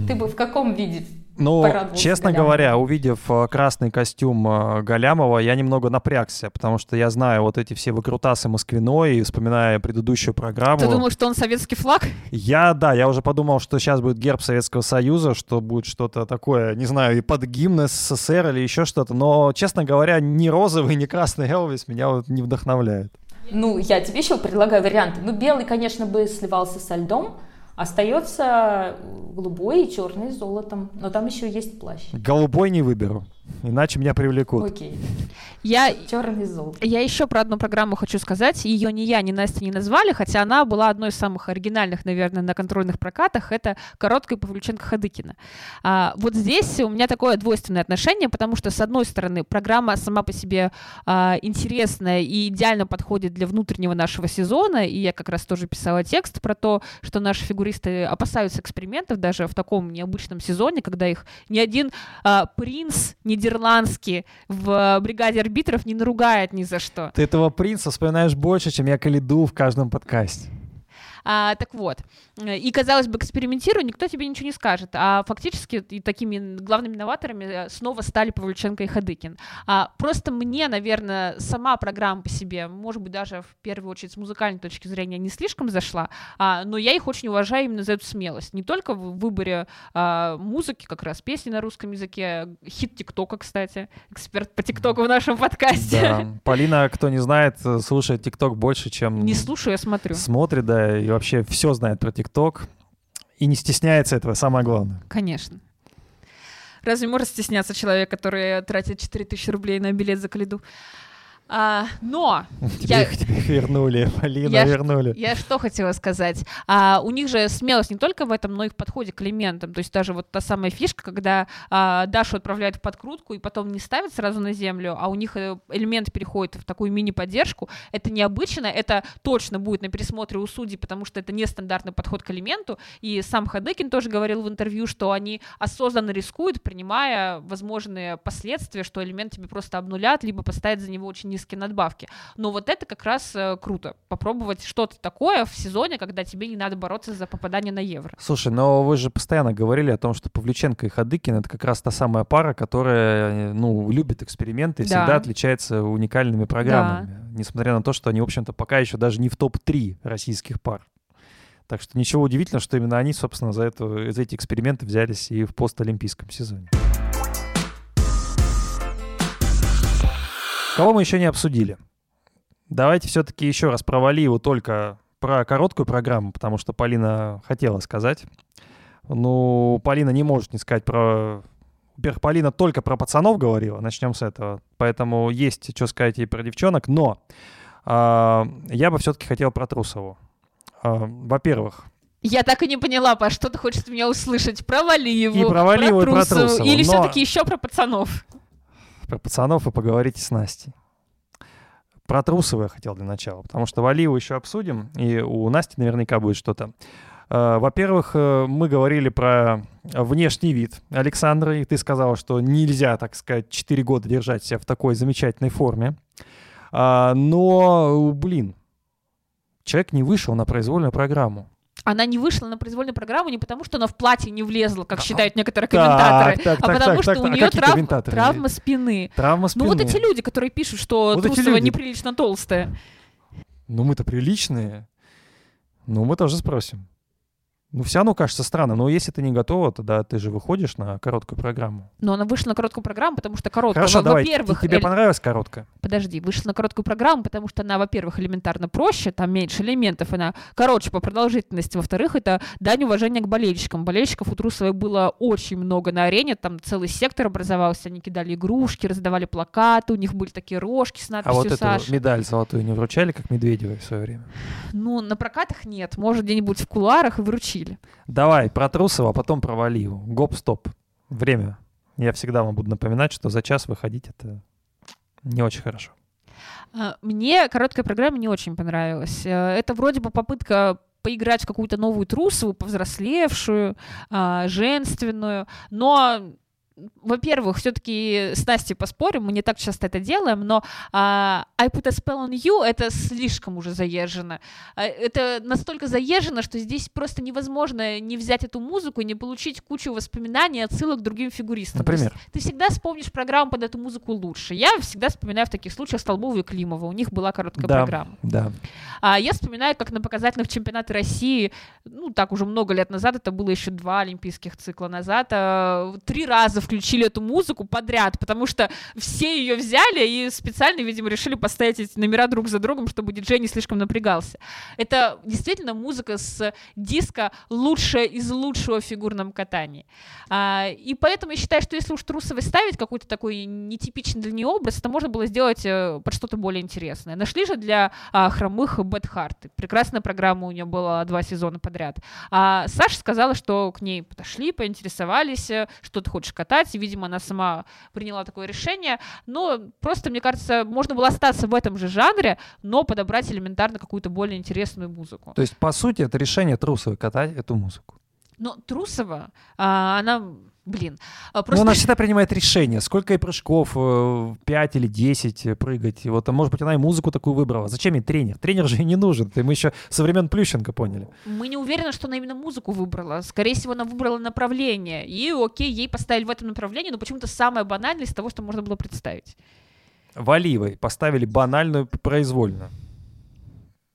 Ты бы в каком виде ну, честно говоря, увидев э, красный костюм э, Галямова, я немного напрягся, потому что я знаю вот эти все выкрутасы Москвиной, и вспоминая предыдущую программу... Ты думал, что он советский флаг? Я, да, я уже подумал, что сейчас будет герб Советского Союза, что будет что-то такое, не знаю, и под гимн СССР или еще что-то, но, честно говоря, ни розовый, ни красный Элвис меня вот не вдохновляет. Ну, я тебе еще предлагаю варианты. Ну, белый, конечно, бы сливался со льдом, Остается голубой и черный с золотом, но там еще есть плащ. Голубой не выберу. Иначе меня привлекут. Окей. Я, Черный золото. Я еще про одну программу хочу сказать. Ее ни я, ни Настя не назвали, хотя она была одной из самых оригинальных, наверное, на контрольных прокатах. Это «Короткая Павлюченко-Ходыкина». А, вот здесь у меня такое двойственное отношение, потому что, с одной стороны, программа сама по себе а, интересная и идеально подходит для внутреннего нашего сезона, и я как раз тоже писала текст про то, что наши фигуристы опасаются экспериментов даже в таком необычном сезоне, когда их ни один а, принц не по-нидерландски в бригаде арбитров не наругает ни за что. Ты этого принца вспоминаешь больше, чем я Калиду в каждом подкасте. А, так вот, и, казалось бы, экспериментируй, никто тебе ничего не скажет. А фактически и такими главными новаторами э, снова стали Павлюченко и Хадыкин. А, просто мне, наверное, сама программа по себе, может быть, даже в первую очередь с музыкальной точки зрения не слишком зашла, а, но я их очень уважаю именно за эту смелость. Не только в выборе а, музыки, как раз песни на русском языке, хит ТикТока, кстати, эксперт по ТикТоку в нашем подкасте. Да. Полина, кто не знает, слушает ТикТок больше, чем... Не слушаю, я смотрю. Смотрит, да, и вообще все знает про ТикТок. И не стесняется этого, самое главное. Конечно. Разве может стесняться человек, который тратит 4000 рублей на билет за Калиду? А, но тебе, я, тебе вернули, Полина, я, вернули. Я что хотела сказать? А, у них же смелость не только в этом, но и в подходе к элементам. То есть даже вот та самая фишка, когда а, Дашу отправляют в подкрутку и потом не ставят сразу на землю, а у них э, элемент переходит в такую мини-поддержку, это необычно, это точно будет на пересмотре у судей, потому что это нестандартный подход к элементу. И сам Хадыкин тоже говорил в интервью, что они осознанно рискуют, принимая возможные последствия, что элемент тебе просто обнулят, либо поставят за него очень низкие надбавки. Но вот это как раз э, круто. Попробовать что-то такое в сезоне, когда тебе не надо бороться за попадание на евро. Слушай, но вы же постоянно говорили о том, что Павлюченко и Хадыкин — это как раз та самая пара, которая, ну, любит эксперименты и да. всегда отличается уникальными программами. Да. Несмотря на то, что они, в общем-то, пока еще даже не в топ-3 российских пар. Так что ничего удивительного, что именно они, собственно, за, это, за эти эксперименты взялись и в постолимпийском сезоне. Кого мы еще не обсудили? Давайте все-таки еще раз про Валиеву только про короткую программу, потому что Полина хотела сказать. Ну, Полина не может не сказать про... Во-первых, Полина только про пацанов говорила, начнем с этого. Поэтому есть что сказать и про девчонок, но э, я бы все-таки хотел про Трусову. Э, во-первых, я так и не поняла, Паш, что ты хочешь от меня услышать? Про Валиеву, и про, Валиеву, про Трусову, и про Трусову или но... все-таки еще про пацанов? Про пацанов и поговорите с Настей. Про Трусова я хотел для начала, потому что Валиеву еще обсудим, и у Насти наверняка будет что-то. Э, во-первых, э, мы говорили про внешний вид Александра, и ты сказала, что нельзя, так сказать, 4 года держать себя в такой замечательной форме. А, но, блин, человек не вышел на произвольную программу она не вышла на произвольную программу не потому, что она в платье не влезла, как считают некоторые комментаторы, так, так, а потому так, что так, у нее а трав... травма спины. Травма спины. Ну вот эти люди, которые пишут, что вот Трусова неприлично толстая. Ну мы-то приличные. Ну мы тоже спросим. Ну, все равно кажется странно, но если ты не готова, тогда ты же выходишь на короткую программу. Но она вышла на короткую программу, потому что короткая. Хорошо, давай, во-первых, тебе эль... понравилась короткая? Подожди, вышла на короткую программу, потому что она, во-первых, элементарно проще, там меньше элементов, она короче по продолжительности. Во-вторых, это дань уважения к болельщикам. Болельщиков у Трусовой было очень много на арене, там целый сектор образовался, они кидали игрушки, раздавали плакаты, у них были такие рожки с надписью А вот Саша. эту медаль золотую не вручали, как Медведевой в свое время? Ну, на прокатах нет, может, где-нибудь в кулуарах и вручили. Давай, про Трусова, а потом про Валиеву. Гоп-стоп. Время. Я всегда вам буду напоминать, что за час выходить это не очень хорошо. А, мне короткая программа не очень понравилась. Э, это вроде бы попытка поиграть в какую-то новую трусову, повзрослевшую, а, женственную, но во-первых, все-таки с Настей поспорим, мы не так часто это делаем, но uh, I put a spell on you это слишком уже заезжено. Uh, это настолько заезжено, что здесь просто невозможно не взять эту музыку и не получить кучу воспоминаний, отсылок к другим фигуристам. Например? Ты всегда вспомнишь программу под эту музыку лучше. Я всегда вспоминаю в таких случаях Столбову и Климова. У них была короткая да, программа. Да. А я вспоминаю, как на показательных чемпионатах России, ну так уже много лет назад, это было еще два олимпийских цикла назад, а, три раза включили эту музыку подряд, потому что все ее взяли и специально, видимо, решили поставить эти номера друг за другом, чтобы диджей не слишком напрягался. Это действительно музыка с диска лучшая из лучшего в фигурном катании. А, и поэтому я считаю, что если уж Трусовой ставить какой-то такой нетипичный для нее образ, это можно было сделать э, под что-то более интересное. Нашли же для а, хромых Бэт Харт. Прекрасная программа у нее была два сезона подряд. А Саша сказала, что к ней подошли, поинтересовались, э, что ты хочешь катать, играть, видимо, она сама приняла такое решение. Но просто, мне кажется, можно было остаться в этом же жанре, но подобрать элементарно какую-то более интересную музыку. То есть, по сути, это решение Трусовой катать эту музыку. Но Трусова, а, она блин. а Но Просто она всегда принимает решение, сколько ей прыжков, 5 или 10 прыгать. И вот, а может быть, она и музыку такую выбрала. Зачем ей тренер? Тренер же ей не нужен. Это мы еще со времен Плющенко поняли. мы не уверены, что она именно музыку выбрала. Скорее всего, она выбрала направление. И окей, ей поставили в этом направлении, но почему-то самое банальное из того, что можно было представить. Валиевой поставили банальную произвольно.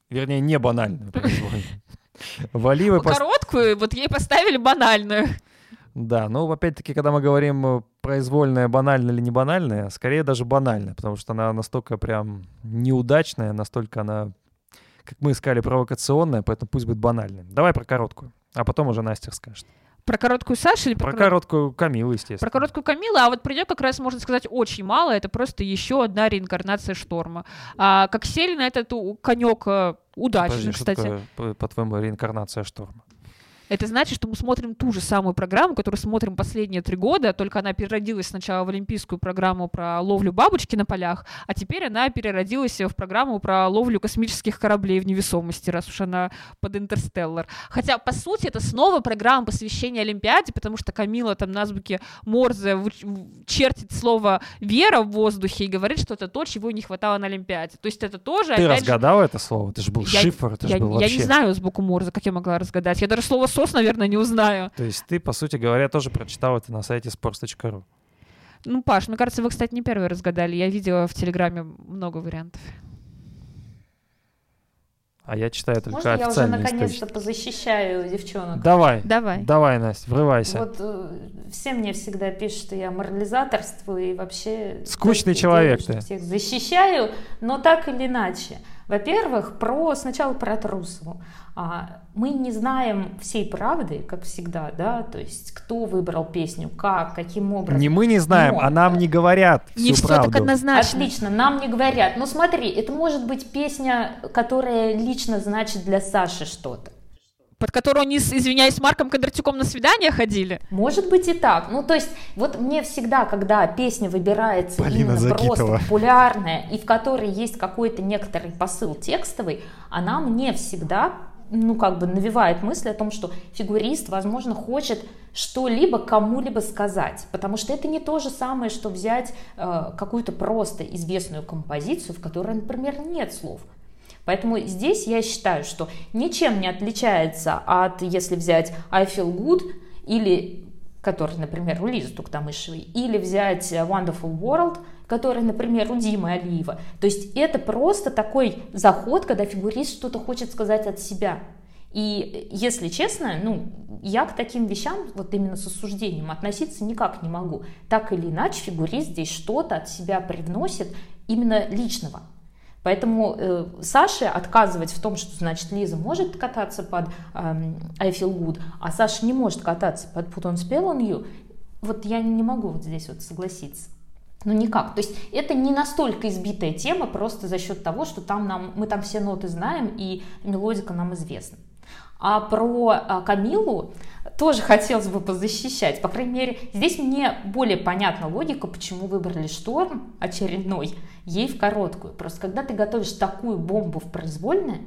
Вернее, не банальную произвольно. Валиевой пос- Короткую, вот ей поставили банальную. Да, ну, опять-таки, когда мы говорим э, произвольная, банальная или не банальная, скорее даже банальная, потому что она настолько прям неудачная, настолько она, как мы искали, провокационная, поэтому пусть будет банальной. Давай про короткую, а потом уже Настя скажет. Про короткую Сашу или Про коро- короткую Камилу, естественно. Про короткую Камилу, а вот про нее как раз можно сказать очень мало. Это просто еще одна реинкарнация Шторма. А, как Селина, этот у- конек э, удачный, Подожди, что кстати. такое, по-твоему, реинкарнация шторма? Это значит, что мы смотрим ту же самую программу, которую смотрим последние три года, только она переродилась сначала в олимпийскую программу про ловлю бабочки на полях, а теперь она переродилась в программу про ловлю космических кораблей в невесомости, раз уж она под Интерстеллар. Хотя, по сути, это снова программа посвящения Олимпиаде, потому что Камила там на звуке Морзе чертит слово «вера» в воздухе и говорит, что это то, чего не хватало на Олимпиаде. То есть это тоже, Ты опять же, разгадала это слово? Это же был я- шифр, это я, же был я вообще... не знаю звуку Морзе, как я могла разгадать. Я даже слово «сос», наверное, не узнаю. То есть ты, по сути говоря, тоже прочитал это на сайте sports.ru. Ну, Паш, мне кажется, вы, кстати, не первые разгадали. Я видела в Телеграме много вариантов. А я читаю только Можно я уже наконец-то позащищаю девчонок? Давай, Давай. давай, Настя, врывайся. Вот э, все мне всегда пишут, что я морализаторствую и вообще... Скучный человек ты. что Всех защищаю, но так или иначе. Во-первых, про сначала про Трусову. А, мы не знаем всей правды, как всегда, да, то есть кто выбрал песню, как, каким образом. Не мы не знаем, Но- а нам не говорят Не всю все так однозначно. Отлично, нам не говорят. Ну смотри, это может быть песня, которая лично значит для Саши что-то. Под которую они, извиняюсь, с Марком Кондратюком на свидание ходили. Может быть и так. Ну, то есть, вот мне всегда, когда песня выбирается Полина именно Загитова. просто популярная, и в которой есть какой-то некоторый посыл текстовый, она мне всегда ну, как бы навевает мысль о том, что фигурист, возможно, хочет что-либо кому-либо сказать. Потому что это не то же самое, что взять э, какую-то просто известную композицию, в которой, например, нет слов. Поэтому здесь я считаю, что ничем не отличается от, если взять I Feel Good или который, например, у Лизы Туктамышевой, или взять Wonderful World, который, например, у Димы Алиева. То есть это просто такой заход, когда фигурист что-то хочет сказать от себя. И, если честно, ну, я к таким вещам, вот именно с осуждением, относиться никак не могу. Так или иначе, фигурист здесь что-то от себя привносит именно личного. Поэтому э, Саше отказывать в том, что значит Лиза может кататься под эм, I Feel Good, а Саша не может кататься под Put On Spell on You, вот я не могу вот здесь вот согласиться. Ну никак. То есть это не настолько избитая тема просто за счет того, что там нам, мы там все ноты знаем и мелодика нам известна. А про а, Камилу тоже хотелось бы позащищать. По крайней мере, здесь мне более понятна логика, почему выбрали шторм очередной, ей в короткую. Просто когда ты готовишь такую бомбу в произвольное,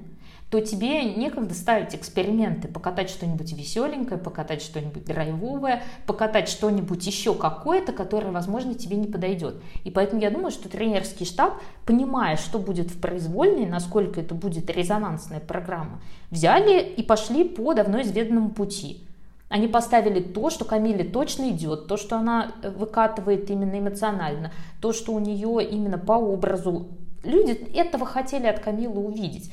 то тебе некогда ставить эксперименты, покатать что-нибудь веселенькое, покатать что-нибудь драйвовое, покатать что-нибудь еще какое-то, которое, возможно, тебе не подойдет. И поэтому я думаю, что тренерский штаб, понимая, что будет в произвольной, насколько это будет резонансная программа, взяли и пошли по давно изведанному пути. Они поставили то, что Камиле точно идет, то, что она э, выкатывает именно эмоционально, то, что у нее именно по образу. Люди этого хотели от Камилы увидеть.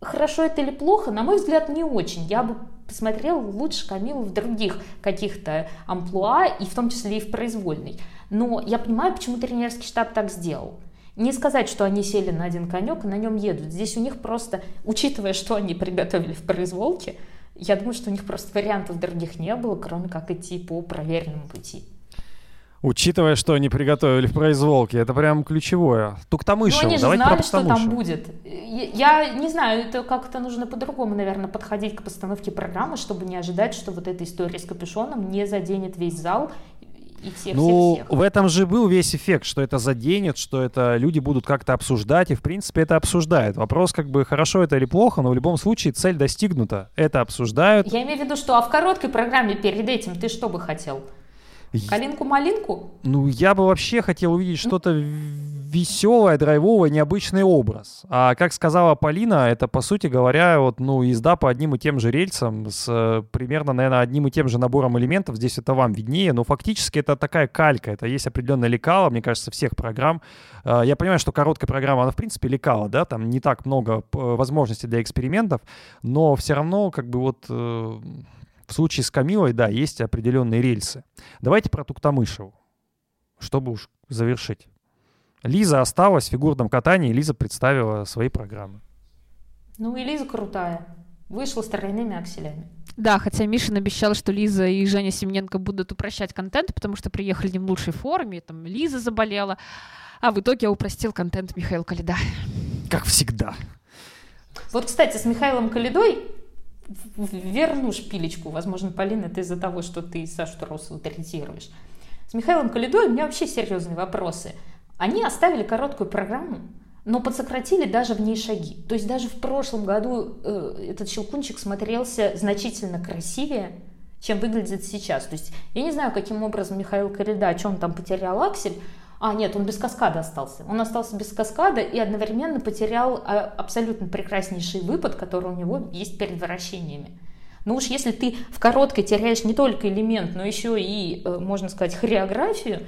Хорошо это или плохо, на мой взгляд, не очень. Я бы посмотрела лучше Камилу в других каких-то амплуа, и в том числе и в произвольной. Но я понимаю, почему тренерский штаб так сделал. Не сказать, что они сели на один конек и на нем едут. Здесь у них просто, учитывая, что они приготовили в произволке, я думаю, что у них просто вариантов других не было, кроме как идти по проверенному пути. Учитывая, что они приготовили в произволке, это прям ключевое. Ну, Туктамышева, они же давайте знали, про что там будет. Я не знаю, это как-то нужно по-другому, наверное, подходить к постановке программы, чтобы не ожидать, что вот эта история с капюшоном не заденет весь зал. И всех, Ну, всех, всех. в этом же был весь эффект, что это заденет, что это люди будут как-то обсуждать, и в принципе это обсуждают. Вопрос как бы хорошо это или плохо, но в любом случае цель достигнута. Это обсуждают. Я имею в виду, что а в короткой программе перед этим ты что бы хотел? Калинку-малинку? Ну, я бы вообще хотел увидеть что-то веселое, драйвовое, необычный образ. А как сказала Полина, это, по сути говоря, вот, ну, езда по одним и тем же рельсам с э, примерно, наверное, одним и тем же набором элементов. Здесь это вам виднее, но фактически это такая калька. Это есть определенная лекала, мне кажется, всех программ. Э, я понимаю, что короткая программа, она, в принципе, лекала, да, там не так много э, возможностей для экспериментов, но все равно, как бы вот... В случае с Камилой, да, есть определенные рельсы. Давайте про Туктамышеву, чтобы уж завершить. Лиза осталась в фигурном катании, Лиза представила свои программы. Ну и Лиза крутая. Вышла с тройными акселями. Да, хотя Мишин обещал, что Лиза и Женя Семененко будут упрощать контент, потому что приехали не в лучшей форме, там Лиза заболела, а в итоге упростил контент Михаил Калида. Как всегда. Вот, кстати, с Михаилом Калидой верну шпилечку. Возможно, Полина, это из-за того, что ты Сашу Тросову третируешь. С Михаилом Калидой у меня вообще серьезные вопросы. Они оставили короткую программу, но подсократили даже в ней шаги. То есть даже в прошлом году э, этот щелкунчик смотрелся значительно красивее, чем выглядит сейчас. То есть я не знаю, каким образом Михаил Калида, о чем там потерял аксель, а, нет, он без каскада остался. Он остался без каскада и одновременно потерял а, абсолютно прекраснейший выпад, который у него есть перед вращениями. Ну уж если ты в короткой теряешь не только элемент, но еще и, э, можно сказать, хореографию,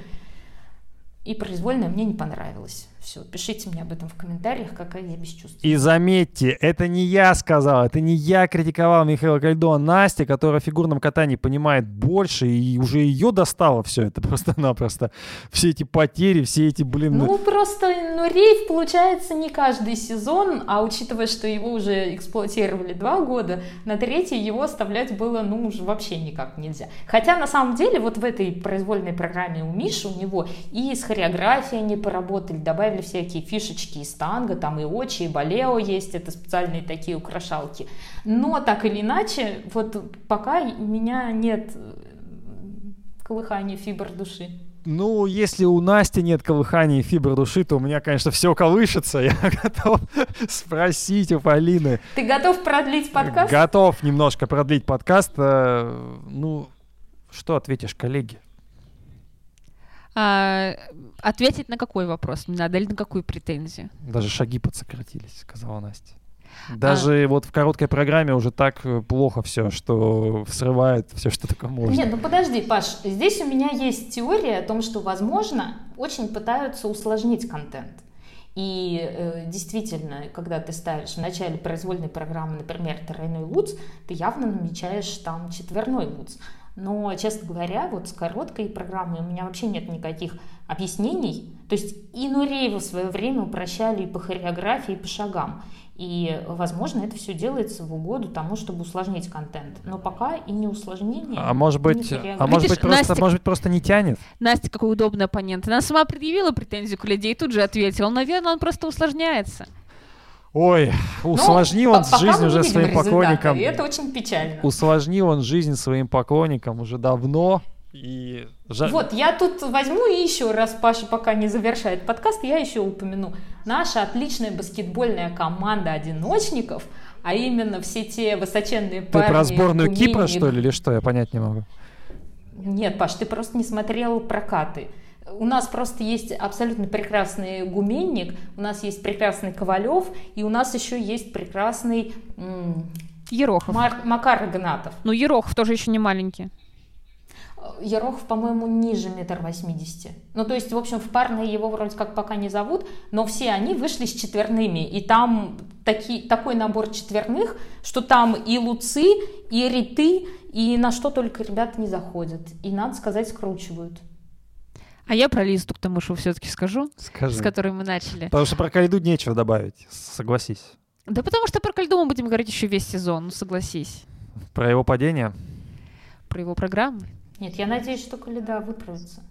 и произвольная мне не понравилась. Все, пишите мне об этом в комментариях, какая я бесчувственная. И заметьте, это не я сказал, это не я критиковал Михаила Кальдо, а Настя, которая в фигурном катании понимает больше, и уже ее достало все это просто-напросто. Все эти потери, все эти, блин... Ну, просто, ну, рейв получается не каждый сезон, а учитывая, что его уже эксплуатировали два года, на третий его оставлять было, ну, уже вообще никак нельзя. Хотя, на самом деле, вот в этой произвольной программе у Миши, у него и с хореографией они поработали, добавили добавили всякие фишечки из танго, там и очи, и балео есть, это специальные такие украшалки. Но так или иначе, вот пока у меня нет э, колыхания фибр души. Ну, если у Насти нет колыхания фибр души, то у меня, конечно, все колышется. Я готов спросить у Полины. Ты готов продлить подкаст? Готов немножко продлить подкаст. Э, ну, что ответишь, коллеги? А, ответить на какой вопрос не надо или на какую претензию? Даже шаги подсократились, сказала Настя. Даже а... вот в короткой программе уже так э, плохо все, что срывает все, что только можно. Нет, ну подожди, Паш, здесь у меня есть теория о том, что, возможно, очень пытаются усложнить контент. И э, действительно, когда ты ставишь в начале произвольной программы, например, тройной луц, ты явно намечаешь там четверной луц. Но, честно говоря, вот с короткой программой у меня вообще нет никаких объяснений. То есть и Нуреева в свое время упрощали и по хореографии, и по шагам. И, возможно, это все делается в угоду тому, чтобы усложнить контент. Но пока и не усложнение. А может быть, а может быть, просто, Настя, может быть, просто не тянет? Настя, какой удобный оппонент. Она сама предъявила претензию к людей и тут же ответила. Наверное, он просто усложняется. Ой, ну, усложнил ну, он жизнь уже своим поклонникам. И это очень печально. Усложнил он жизнь своим поклонникам уже давно. И жаль. Вот, я тут возьму и еще раз, Паша пока не завершает подкаст, я еще упомяну. Наша отличная баскетбольная команда одиночников, а именно все те высоченные ты парни. Ты про сборную Кумини... Кипра, что ли, или что? Я понять не могу. Нет, Паш, ты просто не смотрел прокаты. У нас просто есть абсолютно прекрасный гуменник, у нас есть прекрасный Ковалев, и у нас еще есть прекрасный... Ерохов. Мар- Макар Игнатов. Ну, Ерохов тоже еще не маленький. Ерохов, по-моему, ниже метр восьмидесяти. Ну, то есть, в общем, в парные его вроде как пока не зовут, но все они вышли с четверными. И там таки, такой набор четверных, что там и луцы, и риты, и на что только ребята не заходят. И, надо сказать, скручивают. А я про Лизу Туктамышеву все-таки скажу, Скажи. с которой мы начали. Потому что про Кальду нечего добавить, согласись. Да потому что про Кальду мы будем говорить еще весь сезон, ну согласись. Про его падение? Про его программы. Нет, я надеюсь, что Калида выправится.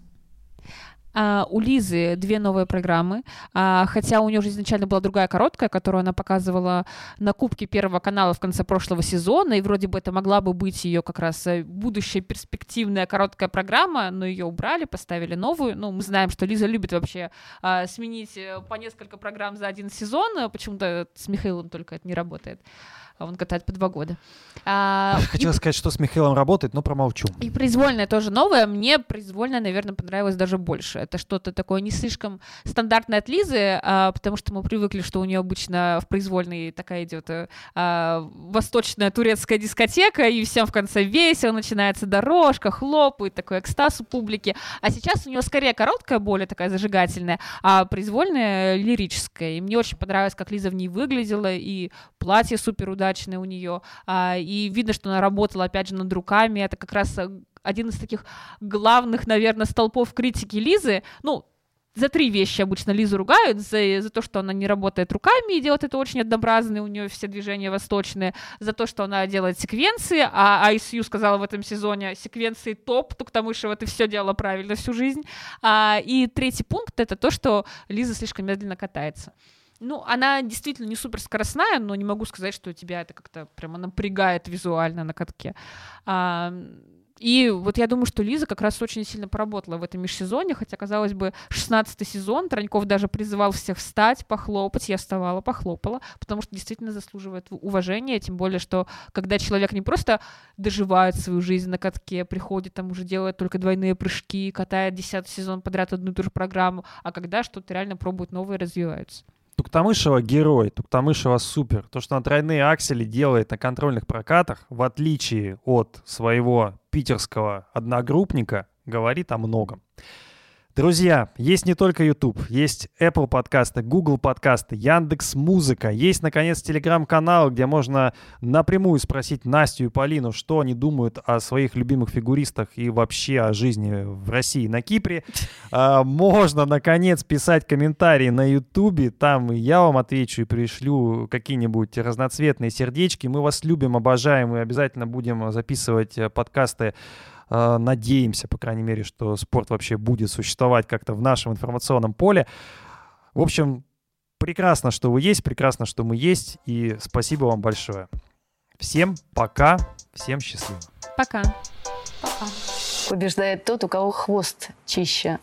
А, у Лизы две новые программы, а, хотя у нее уже изначально была другая короткая, которую она показывала на Кубке Первого канала в конце прошлого сезона, и вроде бы это могла бы быть ее как раз э, будущая перспективная короткая программа, но ее убрали, поставили новую. Ну, мы знаем, что Лиза любит вообще а, сменить э, по несколько программ за один сезон, почему-то с Михаилом только это не работает а он катает по два года. А, Хотела и... сказать, что с Михаилом работает, но промолчу. И произвольная тоже новая. Мне произвольная, наверное, понравилась даже больше. Это что-то такое не слишком стандартное от Лизы, а, потому что мы привыкли, что у нее обычно в произвольной такая идет а, восточная турецкая дискотека, и всем в конце весело, начинается дорожка, хлопает, такой экстаз у публики. А сейчас у нее скорее короткая, более такая зажигательная, а произвольная лирическая. И мне очень понравилось, как Лиза в ней выглядела, и платье супер удачное удачная у нее, а, и видно, что она работала, опять же, над руками, это как раз э, один из таких главных, наверное, столпов критики Лизы, ну, за три вещи обычно Лизу ругают, за, за то, что она не работает руками и делает это очень однообразно, у нее все движения восточные, за то, что она делает секвенции, а ISU сказала в этом сезоне, секвенции топ, Туктамышева, ты все делала правильно всю жизнь. А, и третий пункт — это то, что Лиза слишком медленно катается. Ну, она действительно не супер скоростная, но не могу сказать, что тебя это как-то прямо напрягает визуально на катке. А, и вот я думаю, что Лиза как раз очень сильно поработала в этом межсезонье, хотя, казалось бы, 16 сезон, Троньков даже призывал всех встать, похлопать, я вставала, похлопала, потому что действительно заслуживает уважения, тем более, что когда человек не просто доживает свою жизнь на катке, приходит там уже делает только двойные прыжки, катает 10 сезон подряд одну и ту же программу, а когда что-то реально пробует новое, развиваются. Туктамышева герой, Туктамышева супер. То, что она тройные аксели делает на контрольных прокатах, в отличие от своего питерского одногруппника, говорит о многом. Друзья, есть не только YouTube, есть Apple подкасты, Google подкасты, Яндекс Музыка, есть, наконец, телеграм-канал, где можно напрямую спросить Настю и Полину, что они думают о своих любимых фигуристах и вообще о жизни в России на Кипре. А, можно, наконец, писать комментарии на YouTube, там я вам отвечу и пришлю какие-нибудь разноцветные сердечки. Мы вас любим, обожаем и обязательно будем записывать э, подкасты Э, надеемся, по крайней мере, что спорт вообще будет существовать как-то в нашем информационном поле. В общем, прекрасно, что вы есть, прекрасно, что мы есть, и спасибо вам большое. Всем пока, всем счастливо. Пока. Пока. Побеждает тот, у кого хвост чище.